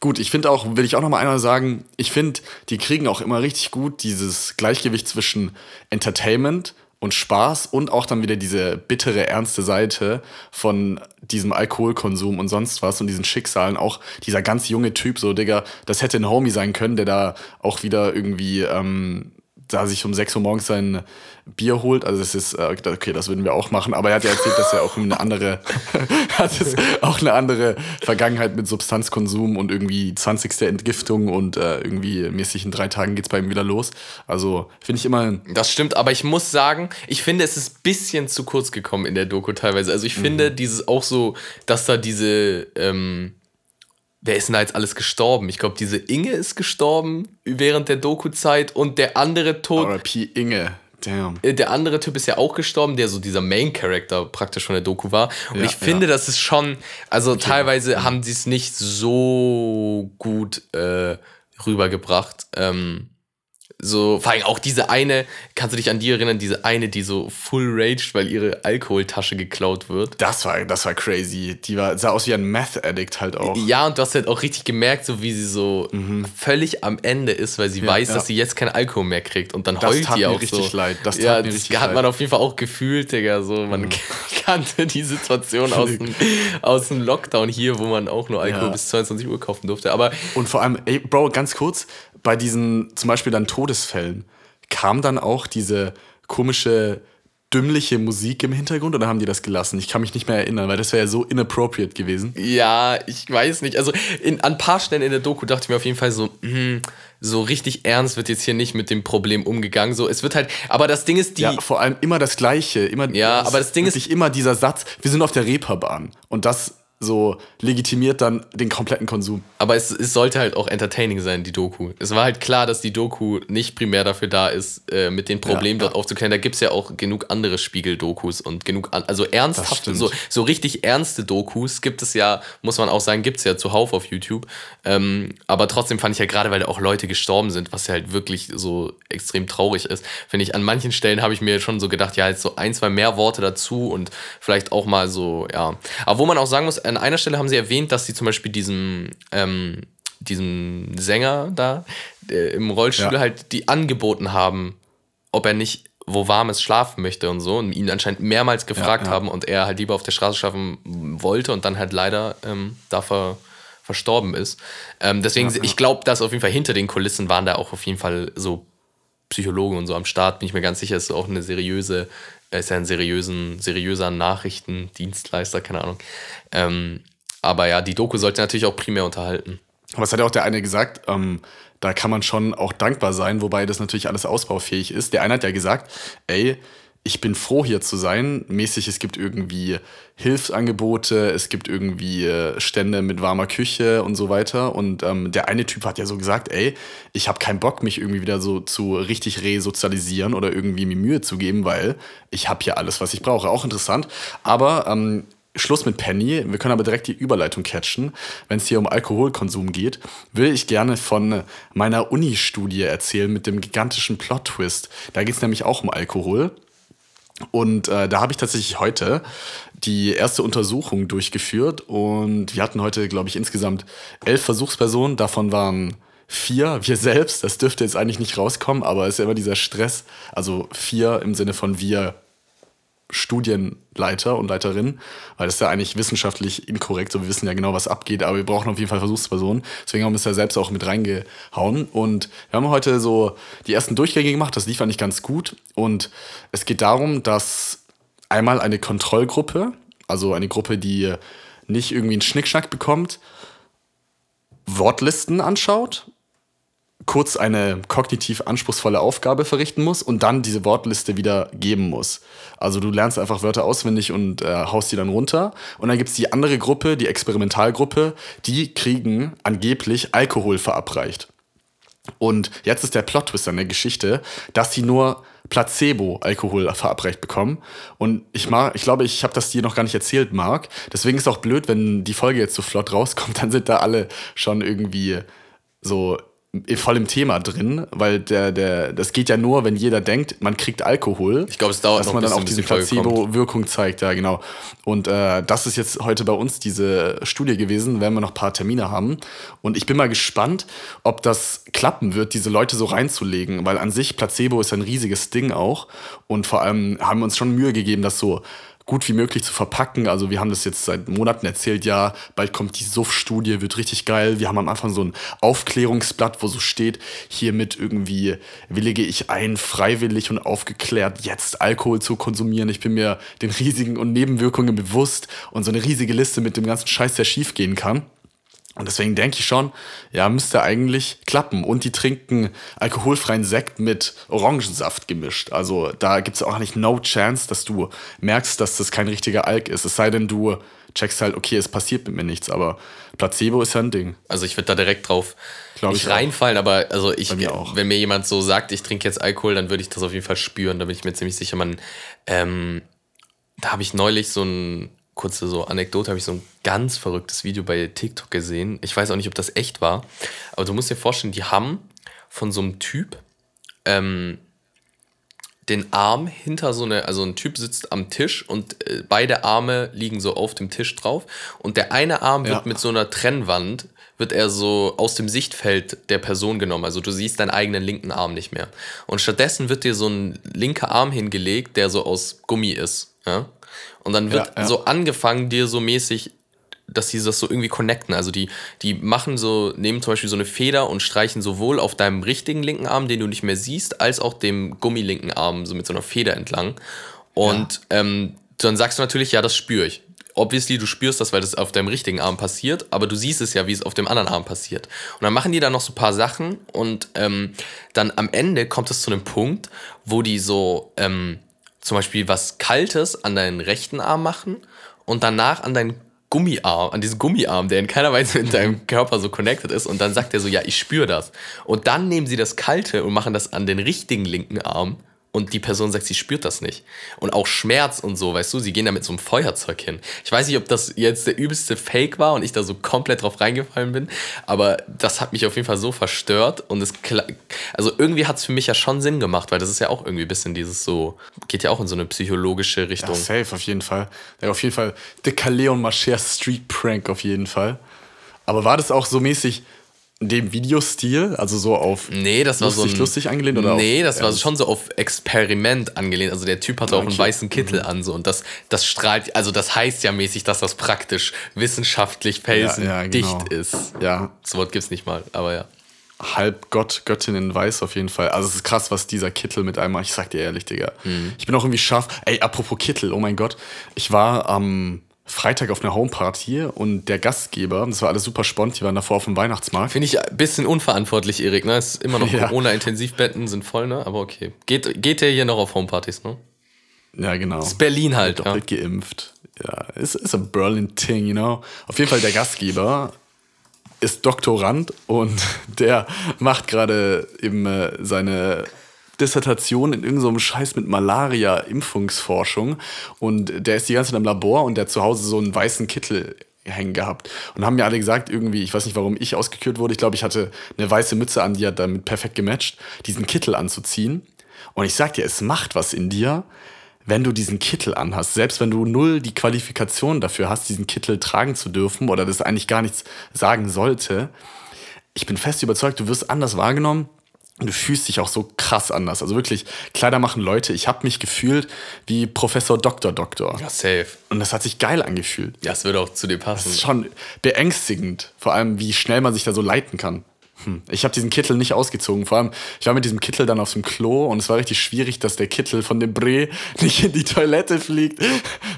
gut, ich finde auch, will ich auch noch mal einmal sagen, ich finde, die kriegen auch immer richtig gut dieses Gleichgewicht zwischen Entertainment und Spaß und auch dann wieder diese bittere, ernste Seite von diesem Alkoholkonsum und sonst was und diesen Schicksalen. Auch dieser ganz junge Typ, so, Digga, das hätte ein Homie sein können, der da auch wieder irgendwie ähm, da sich um 6 Uhr morgens sein Bier holt. Also das ist, äh, okay, das würden wir auch machen, aber er hat ja erzählt, dass er auch eine andere, <laughs> hat es auch eine andere Vergangenheit mit Substanzkonsum und irgendwie 20. Entgiftung und äh, irgendwie mäßig in drei Tagen geht's bei ihm wieder los. Also finde ich immer, Das stimmt, aber ich muss sagen, ich finde, es ist ein bisschen zu kurz gekommen in der Doku teilweise. Also ich finde dieses auch so, dass da diese, ähm, wer ist denn da jetzt alles gestorben? Ich glaube, diese Inge ist gestorben während der Doku-Zeit und der andere Tod, RP Inge, damn. äh, der andere Typ ist ja auch gestorben, der so dieser Main-Character praktisch von der Doku war. Und Ja, ich finde, ja. das ist schon, also teilweise haben sie es nicht so gut äh, rübergebracht. Ähm, so, vor allem auch diese eine, kannst du dich an die erinnern, diese eine, die so full raged, weil ihre Alkoholtasche geklaut wird. Das war, das war crazy. Die war, sah aus wie ein Meth-Addict halt auch. Ja, und du hast halt auch richtig gemerkt, so wie sie so völlig am Ende ist, weil sie weiß, ja. dass sie jetzt keinen Alkohol mehr kriegt. Und dann Das heult tat die mir auch richtig so. leid. Das tat ja, mir das richtig hat leid. Mhm. man auf jeden Fall auch gefühlt, Digga. So, man <laughs> kannte die Situation aus dem, aus dem Lockdown hier, wo man auch nur Alkohol Ja. bis 22 Uhr kaufen durfte. Aber Und vor allem, ey, Bro, ganz kurz, bei diesen zum Beispiel dann Todesfällen, kam dann auch diese komische, dümmliche Musik im Hintergrund oder haben die das gelassen? Ich kann mich nicht mehr erinnern, weil das wäre ja so inappropriate gewesen. ja, ich weiß nicht. Also in, an ein paar Stellen in der Doku dachte ich mir auf jeden Fall so, hm, so richtig ernst wird jetzt hier nicht mit dem Problem umgegangen. So, es wird halt, aber das Ding ist, die. Ja, vor allem immer das Gleiche. Immer, Ja, aber das Ding ist- immer dieser Satz, wir sind auf der Reeperbahn. Und das so legitimiert dann den kompletten Konsum. Aber es, es sollte halt auch entertaining sein, die Doku. Es war halt klar, dass die Doku nicht primär dafür da ist, äh, mit den Problemen Ja, dort ja. aufzuklären. Da gibt es ja auch genug andere Spiegel-Dokus und genug, an, also ernsthafte, so, so richtig ernste Dokus gibt es ja, muss man auch sagen, gibt es ja zuhauf auf YouTube. Ähm, aber trotzdem fand ich ja gerade, weil da auch Leute gestorben sind, was ja halt wirklich so extrem traurig ist, finde ich, an manchen Stellen habe ich mir schon so gedacht, ja, jetzt so ein, zwei mehr Worte dazu und vielleicht auch mal so, ja. Aber wo man auch sagen muss, an einer Stelle haben sie erwähnt, dass sie zum Beispiel diesem, ähm, diesem Sänger da äh, im Rollstuhl Ja. halt die angeboten haben, ob er nicht wo warmes schlafen möchte und so und ihn anscheinend mehrmals gefragt ja. haben und er halt lieber auf der Straße schlafen wollte und dann halt leider ähm, da ver, verstorben ist. Ähm, deswegen, ich glaube, dass auf jeden Fall hinter den Kulissen waren da auch auf jeden Fall so Psychologen und so am Start, bin ich mir ganz sicher, ist auch eine seriöse, ist ja ein seriösen, seriöser Nachrichtendienstleister, keine Ahnung. Ähm, aber ja, die Doku sollte natürlich auch primär unterhalten. Aber es hat ja auch der eine gesagt, ähm, da kann man schon auch dankbar sein, wobei das natürlich alles ausbaufähig ist. Der eine hat ja gesagt, ey, ich bin froh hier zu sein. Mäßig, es gibt irgendwie Hilfsangebote, es gibt irgendwie äh, Stände mit warmer Küche und so weiter. Und ähm, der eine Typ hat ja so gesagt, ey, ich habe keinen Bock, mich irgendwie wieder so zu richtig resozialisieren oder irgendwie mir Mühe zu geben, weil ich habe hier alles, was ich brauche. Auch interessant. Aber ähm, Schluss mit Penny. Wir können aber direkt die Überleitung catchen. Wenn es hier um Alkoholkonsum geht, will ich gerne von meiner Uni-Studie erzählen mit dem gigantischen Plot-Twist. Da geht es nämlich auch um Alkohol. Und äh, da habe ich tatsächlich heute die erste Untersuchung durchgeführt. Und wir hatten heute, glaube ich, insgesamt elf Versuchspersonen. Davon waren vier wir selbst. Das dürfte jetzt eigentlich nicht rauskommen, aber es ist immer dieser Stress. Also vier im Sinne von wir Studienleiter und Leiterinnen, weil das ist ja eigentlich wissenschaftlich inkorrekt, so wir wissen ja genau, was abgeht, aber wir brauchen auf jeden Fall Versuchspersonen. Deswegen haben wir es ja selbst auch mit reingehauen. Und wir haben heute so die ersten Durchgänge gemacht, das lief eigentlich ganz gut. Und es geht darum, dass einmal eine Kontrollgruppe, also eine Gruppe, die nicht irgendwie einen Schnickschnack bekommt, Wortlisten anschaut kurz eine kognitiv anspruchsvolle Aufgabe verrichten muss und dann diese Wortliste wieder geben muss. Also du lernst einfach Wörter auswendig und äh, haust die dann runter. Und dann gibt es die andere Gruppe, die Experimentalgruppe, die kriegen angeblich Alkohol verabreicht. Und jetzt ist der Plot-Twist an der Geschichte, dass sie nur Placebo-Alkohol verabreicht bekommen. Und ich, mag, ich glaube, ich habe das dir noch gar nicht erzählt, Marc. Deswegen ist es auch blöd, wenn die Folge jetzt so flott rauskommt, <laughs> dann sind da alle schon irgendwie so voll im Thema drin, weil der, der, das geht ja nur, wenn jeder denkt, man kriegt Alkohol. Ich glaube, es dauert dass noch man dann auch diese. Placebo-Wirkung zeigt, ja, genau. Und äh, das ist jetzt heute bei uns diese Studie gewesen, werden wir noch ein paar Termine haben. Und ich bin mal gespannt, ob das klappen wird, diese Leute so reinzulegen, weil an sich Placebo ist ein riesiges Ding auch. Und vor allem haben wir uns schon Mühe gegeben, das so gut wie möglich zu verpacken. Also wir haben das jetzt seit Monaten erzählt, ja, bald kommt die Suff-Studie, wird richtig geil. Wir haben am Anfang so ein Aufklärungsblatt, wo so steht, hiermit irgendwie willige ich ein, freiwillig und aufgeklärt, jetzt Alkohol zu konsumieren. Ich bin mir den Risiken und Nebenwirkungen bewusst und so eine riesige Liste mit dem ganzen Scheiß, der schief gehen kann. Und deswegen denke ich schon, ja, müsste eigentlich klappen. Und die trinken alkoholfreien Sekt mit Orangensaft gemischt. Also da gibt es auch nicht no chance, dass du merkst, dass das kein richtiger Alk ist. Es sei denn, du checkst halt, okay, es passiert mit mir nichts. Aber Placebo ist ja ein Ding. Also ich würde da direkt drauf Glaub nicht auch. reinfallen, aber also ich, mir auch. wenn mir jemand so sagt, ich trinke jetzt Alkohol, dann würde ich das auf jeden Fall spüren. Da bin ich mir ziemlich sicher. Man, ähm, da habe ich neulich so ein kurze so Anekdote, habe ich so ein ganz verrücktes Video bei TikTok gesehen. Ich weiß auch nicht, ob das echt war, aber du musst dir vorstellen, die haben von so einem Typ ähm, den Arm hinter so eine, also ein Typ sitzt am Tisch und äh, beide Arme liegen so auf dem Tisch drauf und der eine Arm wird Ja. mit so einer Trennwand, wird er so aus dem Sichtfeld der Person genommen. Also du siehst deinen eigenen linken Arm nicht mehr. Und stattdessen wird dir so ein linker Arm hingelegt, der so aus Gummi ist. Ja? Und dann wird Ja, ja. so angefangen, dir so mäßig dass sie das so irgendwie connecten. Also die, die machen so, nehmen zum Beispiel so eine Feder und streichen sowohl auf deinem richtigen linken Arm, den du nicht mehr siehst, als auch dem gummilinken Arm, so mit so einer Feder entlang. Und ähm, dann sagst du natürlich, ja, das spüre ich. Obviously, du spürst das, weil das auf deinem richtigen Arm passiert, aber du siehst es ja, wie es auf dem anderen Arm passiert. Und dann machen die da noch so ein paar Sachen und ähm, dann am Ende kommt es zu einem Punkt, wo die so ähm, zum Beispiel was Kaltes an deinen rechten Arm machen und danach an deinen Gummiarm, an diesen Gummiarm, der in keiner Weise mit deinem Körper so connected ist. Und dann sagt er so, ja, ich spüre das. Und dann nehmen sie das Kalte und machen das an den richtigen linken Arm. Und die Person sagt, sie spürt das nicht. Und auch Schmerz und so, weißt du, sie gehen da mit so einem Feuerzeug hin. Ich weiß nicht, ob das jetzt der übelste Fake war und ich da so komplett drauf reingefallen bin, aber das hat mich auf jeden Fall so verstört. Und es, also irgendwie hat es für mich ja schon Sinn gemacht, weil das ist ja auch irgendwie ein bisschen dieses so, geht ja auch in so eine psychologische Richtung. Ja, safe, auf jeden Fall. Ja, auf jeden Fall der Leon Mascher Street Prank auf jeden Fall. Aber war das auch so mäßig, dem Videostil, also so auf nee, das war lustig, so ein, lustig angelehnt oder Nee, das war schon so auf Experiment angelehnt. Also der Typ hatte auch okay. einen weißen Kittel mhm. an so und das das strahlt, also das heißt ja mäßig, dass das praktisch wissenschaftlich felsendicht ja, ja, genau. ist. Ja. Das Wort gibt's nicht mal, aber ja. Halb Gott, Göttin in Weiß auf jeden Fall. Also es ist krass, was dieser Kittel mit einem macht. Ich sag dir ehrlich, Digga. Mhm. Ich bin auch irgendwie scharf. Ey, apropos Kittel, oh mein Gott. Ich war am ähm, Freitag auf einer Homeparty und der Gastgeber, das war alles super spont, die waren davor auf dem Weihnachtsmarkt. Finde ich ein bisschen unverantwortlich, Erik, ne? Es ist immer noch <laughs> ja. Corona-Intensivbetten sind voll, ne? Aber okay. Geht, geht der hier noch auf Homepartys, ne? Ja, genau. Ist Berlin halt, Doppelt ja. geimpft. Ja, ist, ist ein Berlin-Thing, you know? Auf jeden Fall der Gastgeber ist Doktorand und <laughs> der macht gerade eben äh, seine Dissertation in irgendeinem so Scheiß mit Malaria-Impfungsforschung. Und der ist die ganze Zeit im Labor und der hat zu Hause so einen weißen Kittel hängen gehabt. Und haben mir alle gesagt, irgendwie, ich weiß nicht, warum ich ausgekürt wurde. Ich glaube, ich hatte eine weiße Mütze an, die hat damit perfekt gematcht, diesen Kittel anzuziehen. Und ich sag dir, es macht was in dir, wenn du diesen Kittel anhast. Selbst wenn du null die Qualifikation dafür hast, diesen Kittel tragen zu dürfen oder das eigentlich gar nichts sagen sollte. Ich bin fest überzeugt, du wirst anders wahrgenommen du fühlst dich auch so krass anders. Also wirklich, Kleider machen Leute. Ich habe mich gefühlt wie Professor Doktor Doktor. Ja, safe. Und das hat sich geil angefühlt. Ja, es würde auch zu dir passen. Das ist schon beängstigend. Vor allem, wie schnell man sich da so leiten kann. Hm. Ich habe diesen Kittel nicht ausgezogen. Vor allem, ich war mit diesem Kittel dann auf dem Klo und es war richtig schwierig, dass der Kittel von dem Bré <laughs> nicht in die Toilette fliegt.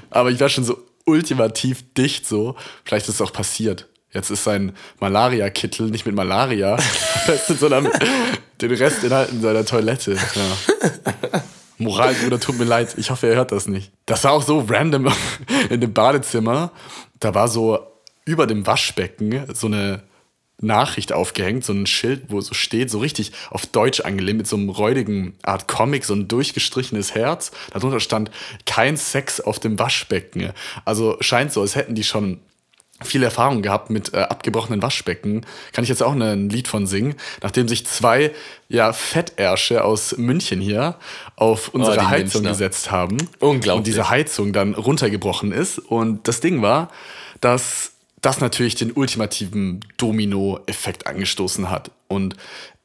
Aber ich war schon so ultimativ dicht so. Vielleicht ist es auch passiert. Jetzt ist sein Malaria-Kittel nicht mit Malaria <laughs> verfestet, sondern den Restinhalt in seiner Toilette. Ja. <laughs> Moralbruder, tut mir leid. Ich hoffe, er hört das nicht. Das war auch so random <laughs> in dem Badezimmer. Da war so über dem Waschbecken so eine Nachricht aufgehängt, so ein Schild, wo so steht, so richtig auf Deutsch angelehnt, mit so einem räudigen Art Comic, so ein durchgestrichenes Herz. Darunter stand kein Sex auf dem Waschbecken. Also scheint so, als hätten die schon viel Erfahrung gehabt mit äh, abgebrochenen Waschbecken. Kann ich jetzt auch ne, ein Lied von singen, nachdem sich zwei ja, Fettärsche aus München hier auf unsere oh, Heizung Münchner. gesetzt haben. Unglaublich. Und diese Heizung dann runtergebrochen ist. Und das Ding war, dass das natürlich den ultimativen Domino-Effekt angestoßen hat. Und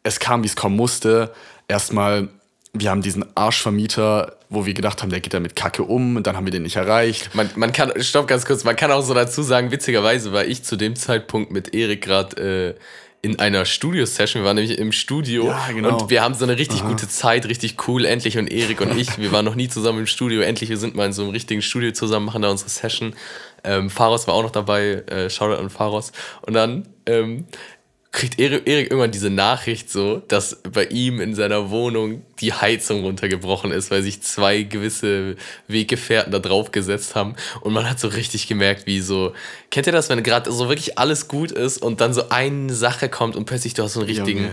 es kam, wie es kommen musste. Erstmal wir haben diesen Arschvermieter, wo wir gedacht haben, der geht da mit Kacke um und dann haben wir den nicht erreicht. Man, man kann, stopp ganz kurz, man kann auch so dazu sagen, witzigerweise war ich zu dem Zeitpunkt mit Erik gerade äh, in einer Studio-Session. Wir waren nämlich im Studio ja, genau. und wir haben so eine richtig Aha. gute Zeit, richtig cool. Endlich und Erik und ich, wir waren noch nie zusammen im Studio. Endlich, wir sind mal in so einem richtigen Studio zusammen, machen da unsere Session. Ähm, Pharos war auch noch dabei, äh, Shoutout an Pharos. Und dann ähm, kriegt Erik, Erik irgendwann diese Nachricht so, dass bei ihm in seiner Wohnung die Heizung runtergebrochen ist, weil sich zwei gewisse Weggefährten da drauf gesetzt haben. Und man hat so richtig gemerkt, wie so, kennt ihr das, wenn gerade so wirklich alles gut ist und dann so eine Sache kommt und plötzlich du hast so einen richtigen Junge.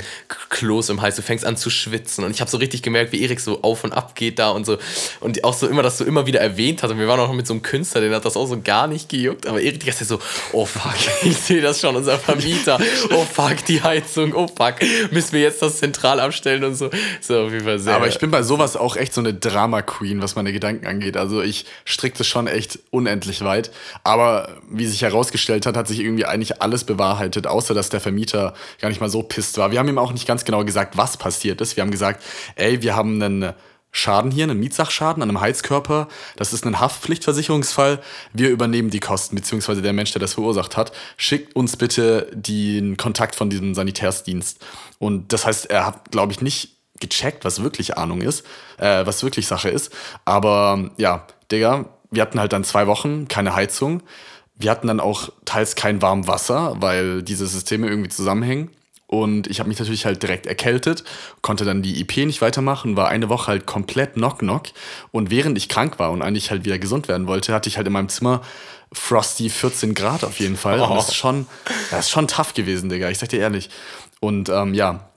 Kloß im Hals, du fängst an zu schwitzen. Und ich habe so richtig gemerkt, wie Erik so auf und ab geht da und so. Und auch so immer, dass du immer wieder erwähnt hast. Und wir waren auch mit so einem Künstler, den hat das auch so gar nicht gejuckt. Aber Erik die ganze Zeit so, oh fuck, <laughs> ich sehe das schon, unser Vermieter. Oh fuck, die Heizung, oh fuck, müssen wir jetzt das zentral abstellen und so. So, auf jeden Fall sehr. Aber ich bin bei sowas auch echt so eine Drama-Queen, was meine Gedanken angeht. Also ich stricke das schon echt unendlich weit. Aber wie sich herausgestellt hat, hat sich irgendwie eigentlich alles bewahrheitet, außer dass der Vermieter gar nicht mal so pisst war. Wir haben ihm auch nicht ganz genau gesagt, was passiert ist. Wir haben gesagt, ey, wir haben einen Schaden hier, einen Mietsachschaden an einem Heizkörper. Das ist ein Haftpflichtversicherungsfall. Wir übernehmen die Kosten, beziehungsweise der Mensch, der das verursacht hat, schickt uns bitte den Kontakt von diesem Sanitärsdienst. Und das heißt, er hat, glaube ich, nicht gecheckt, was wirklich Ahnung ist, äh, was wirklich Sache ist. Aber ja, Digga, wir hatten halt dann zwei Wochen keine Heizung. Wir hatten dann auch teils kein warmes Wasser, weil diese Systeme irgendwie zusammenhängen. Und ich habe mich natürlich halt direkt erkältet, konnte dann die IP nicht weitermachen, war eine Woche halt komplett knock-knock. Und während ich krank war und eigentlich halt wieder gesund werden wollte, hatte ich halt in meinem Zimmer Frosty 14 Grad auf jeden Fall. Und das ist schon, das ist schon tough gewesen, Digga, ich sag dir ehrlich. Und ähm, ja,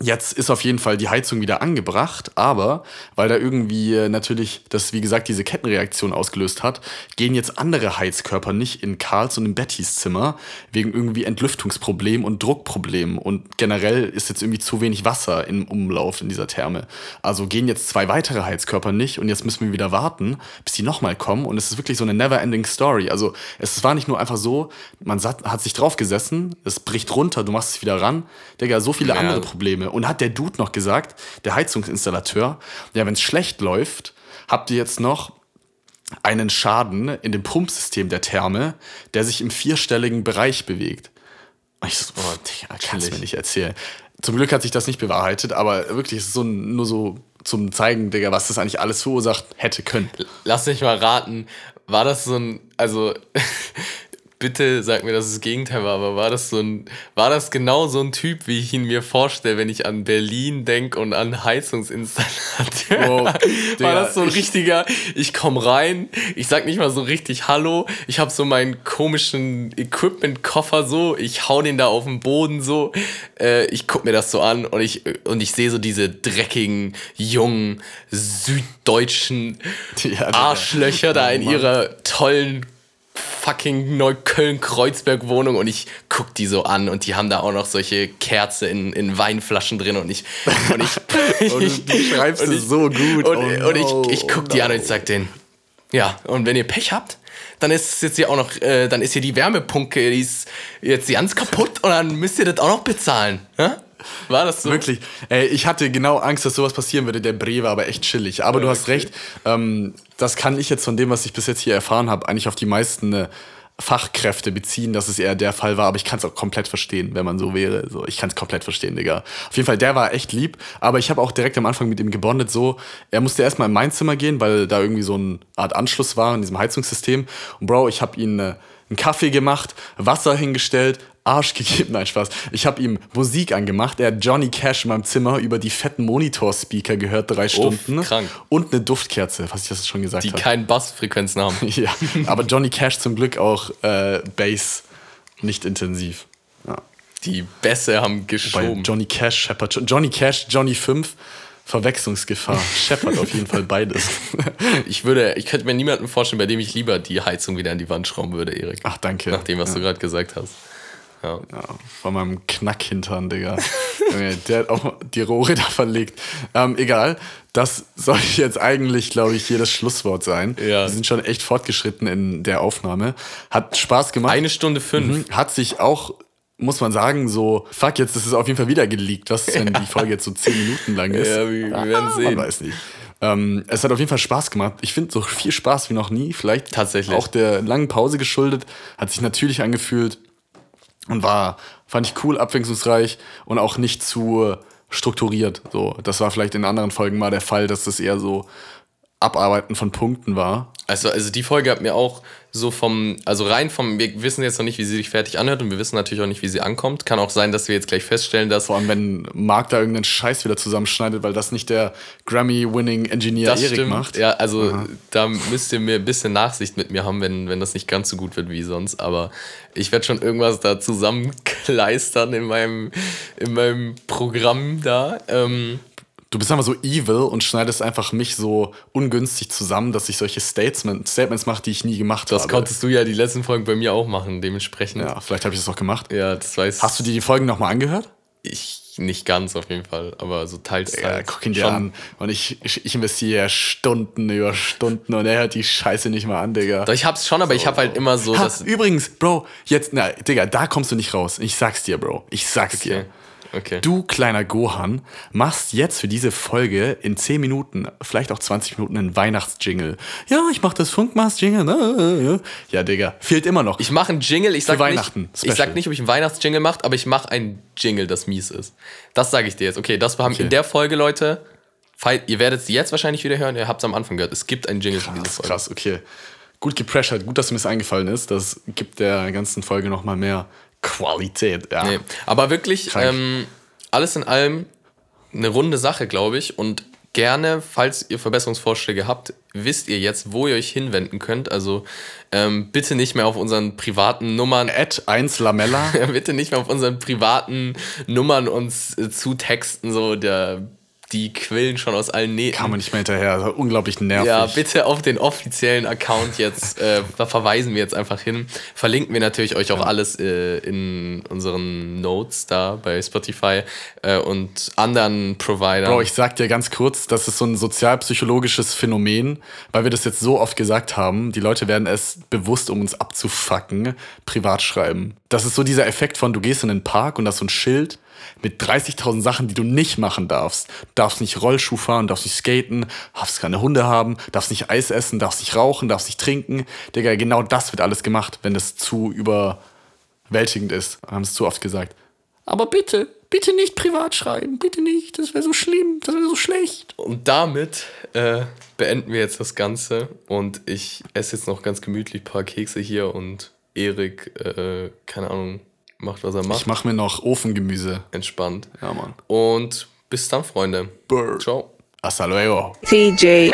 Jetzt ist auf jeden Fall die Heizung wieder angebracht, aber weil da irgendwie natürlich das, wie gesagt, diese Kettenreaktion ausgelöst hat, gehen jetzt andere Heizkörper nicht in Karls und in Bettys Zimmer wegen irgendwie Entlüftungsproblemen und Druckproblemen. Und generell ist jetzt irgendwie zu wenig Wasser im Umlauf in dieser Therme. Also gehen jetzt zwei weitere Heizkörper nicht und jetzt müssen wir wieder warten, bis die nochmal kommen. Und es ist wirklich so eine never-ending Story. Also es war nicht nur einfach so, man hat sich draufgesessen, es bricht runter, du machst es wieder ran. Digga, so viele Ja. andere Probleme. Und hat der Dude noch gesagt, der Heizungsinstallateur, ja, wenn es schlecht läuft, habt ihr jetzt noch einen Schaden in dem Pumpsystem der Therme, der sich im vierstelligen Bereich bewegt. Und ich so, oh, Digga, kannst du mir nicht erzählen. Zum Glück hat sich das nicht bewahrheitet, aber wirklich es ist so nur so zum Zeigen, Digga, was das eigentlich alles verursacht hätte können. Lass mich mal raten, war das so ein, also <laughs> bitte sag mir, dass es das Gegenteil war, aber war das so ein, war das genau so ein Typ, wie ich ihn mir vorstelle, wenn ich an Berlin denke und an Heizungsinstallateur? Wow, <laughs> war das so ein ich- richtiger, ich komme rein, ich sag nicht mal so richtig Hallo, ich habe so meinen komischen Equipment-Koffer so, ich hau den da auf den Boden so, äh, ich guck mir das so an und ich, und ich sehe so diese dreckigen, jungen, süddeutschen Ja. Arschlöcher da Oh in ihrer tollen fucking Neukölln-Kreuzberg-Wohnung und ich guck die so an und die haben da auch noch solche Kerze in, in Weinflaschen drin und ich und ich, <laughs> Und du beschreibst <laughs> und es so gut. und, Oh und no, ich, ich guck die an und ich sag denen, ja, und wenn ihr Pech habt, dann ist jetzt hier auch noch, äh, dann ist hier die Wärmepumpe, die ist jetzt ganz kaputt und dann müsst ihr das auch noch bezahlen. Hä? War das so? Wirklich. Ey, ich hatte genau Angst, dass sowas passieren würde. Der Bre war aber echt chillig. Aber du hast Okay. recht. Ähm, das kann ich jetzt von dem, was ich bis jetzt hier erfahren habe, eigentlich auf die meisten äh, Fachkräfte beziehen, dass es eher der Fall war. Aber ich kann es auch komplett verstehen, wenn man so wäre. So, ich kann es komplett verstehen, Digga. Auf jeden Fall, der war echt lieb. Aber ich habe auch direkt am Anfang mit ihm gebondet. So, er musste erstmal in mein Zimmer gehen, weil da irgendwie so eine Art Anschluss war in diesem Heizungssystem. Und Bro, ich habe ihn äh, einen Kaffee gemacht, Wasser hingestellt, Arsch gegeben, nein, Spaß. Ich habe ihm Musik angemacht. Er hat Johnny Cash in meinem Zimmer über die fetten Monitor-Speaker gehört, drei Stunden. krank. Und eine Duftkerze, was ich das schon gesagt die habe. keinen Bassfrequenzen haben. <laughs> Ja, aber Johnny Cash zum Glück auch äh, Bass nicht intensiv. Ja. Die Bässe haben Bei geschoben. Johnny Cash, Shepard. Johnny Cash, Johnny 5, Verwechslungsgefahr. Shepard auf jeden Fall beides. <laughs> Ich würde, ich könnte mir niemanden vorstellen, bei dem ich lieber die Heizung wieder an die Wand schrauben würde, Erik. Ach, danke. Nach dem, was du gerade gesagt hast. Ja. Ja, von meinem Knackhintern, Digga. Der hat auch die Rohre da verlegt. Ähm, egal, das soll <laughs> jetzt eigentlich, glaube ich, hier das Schlusswort sein. Ja. Wir sind schon echt fortgeschritten in der Aufnahme. Hat Spaß gemacht. Eine Stunde fünf. Mhm. Hat sich auch, muss man sagen, so, fuck, jetzt ist es auf jeden Fall wieder geleakt. Was ist, wenn die Folge jetzt so 10 Minuten lang ist? Ja, wir- wir werden Ah, sehen. Man weiß nicht. Ähm, es hat auf jeden Fall Spaß gemacht. Ich finde so viel Spaß wie noch nie. Vielleicht Tatsächlich. auch der langen Pause geschuldet. Hat sich natürlich angefühlt und war, fand ich cool, abwechslungsreich und auch nicht zu strukturiert. So, das war vielleicht in anderen Folgen mal der Fall, dass das eher so Abarbeiten von Punkten war. Also, also die Folge hat mir auch so vom, also rein vom, wir wissen jetzt noch nicht, wie sie sich fertig anhört und wir wissen natürlich auch nicht, wie sie ankommt. Kann auch sein, dass wir jetzt gleich feststellen, dass Vor allem, wenn Mark da irgendeinen Scheiß wieder zusammenschneidet, weil das nicht der Grammy-winning Engineer das Erik stimmt. macht. Ja, also da müsst ihr mir ein bisschen Nachsicht mit mir haben, wenn, wenn das nicht ganz so gut wird wie sonst. Aber ich werde schon irgendwas da zusammenkleistern in meinem, in meinem Programm da. Ähm, Du bist einfach so evil und schneidest einfach mich so ungünstig zusammen, dass ich solche Statement, Statements mache, die ich nie gemacht das habe. konntest du ja die letzten Folgen bei mir auch machen, dementsprechend. ja, vielleicht habe ich das auch gemacht. Ja, das weiß Hast du dir die Folgen nochmal angehört? ich nicht ganz auf jeden Fall, aber so teils, Ja, teils. guck ihn dir Schon. an. Und ich, ich, investiere Stunden über Stunden und er hört die Scheiße nicht mal an, Digga. Doch, ich hab's schon, aber ich hab halt immer so, Ha, dass. übrigens, Bro, jetzt, na, Digga, da kommst du nicht raus. Ich sag's dir, Bro. Ich sag's Okay. dir. Okay. Du kleiner Gohan machst jetzt für diese Folge in 10 Minuten, vielleicht auch 20 Minuten einen Weihnachtsjingle. Ja, ich mach das Funkmast-Jingle. ne? Ja, Digga, fehlt immer noch. Ich mache einen Jingle, ich sag, Weihnachten, nicht, ich sag nicht, ob ich einen Weihnachtsjingle mache, aber ich mache einen Jingle, das mies ist. Das sage ich dir jetzt. Okay, das haben Okay. in der Folge, Leute. Ihr werdet es jetzt wahrscheinlich wieder hören, ihr habt es am Anfang gehört. Es gibt einen Jingle für diese krass, Folge. krass, okay. Gut gepressured, gut, dass mir das eingefallen ist. Das gibt der ganzen Folge nochmal mehr Qualität, ja. Nee. Aber wirklich, ähm, alles in allem eine runde Sache, glaube ich. Und gerne, falls ihr Verbesserungsvorschläge habt, wisst ihr jetzt, wo ihr euch hinwenden könnt. Also ähm, bitte nicht mehr auf unseren privaten Nummern. Ad 1 Lamella. bitte nicht mehr auf unseren privaten Nummern uns äh, zutexten, so der, die quillen schon aus allen Nähten. Kann man nicht mehr hinterher. Unglaublich nervig. Ja, bitte auf den offiziellen Account jetzt, <laughs> äh, da verweisen wir jetzt einfach hin. Verlinken wir natürlich euch auch alles äh, in unseren Notes da bei Spotify äh, und anderen Providern. Bro, ich sag dir ganz kurz, das ist so ein sozialpsychologisches Phänomen, weil wir das jetzt so oft gesagt haben. Die Leute werden es bewusst, um uns abzufacken, privat schreiben. Das ist so dieser Effekt von, du gehst in den Park und da ist so ein Schild mit 30.000 Sachen, die du nicht machen darfst. Du darfst nicht Rollschuh fahren, darfst nicht skaten, darfst keine Hunde haben, darfst nicht Eis essen, darfst nicht rauchen, darfst nicht trinken. Digga, genau das wird alles gemacht, wenn das zu überwältigend ist. Haben es zu oft gesagt. Aber bitte, bitte nicht privat schreiben, bitte nicht, das wäre so schlimm, das wäre so schlecht. Und damit äh, beenden wir jetzt das Ganze und ich esse jetzt noch ganz gemütlich ein paar Kekse hier und Erik, äh, keine Ahnung, macht, was er macht. Ich mache mir noch Ofengemüse. Entspannt. Ja, Mann. Und bis dann, Freunde. Burr. Ciao. Hasta luego. TJ.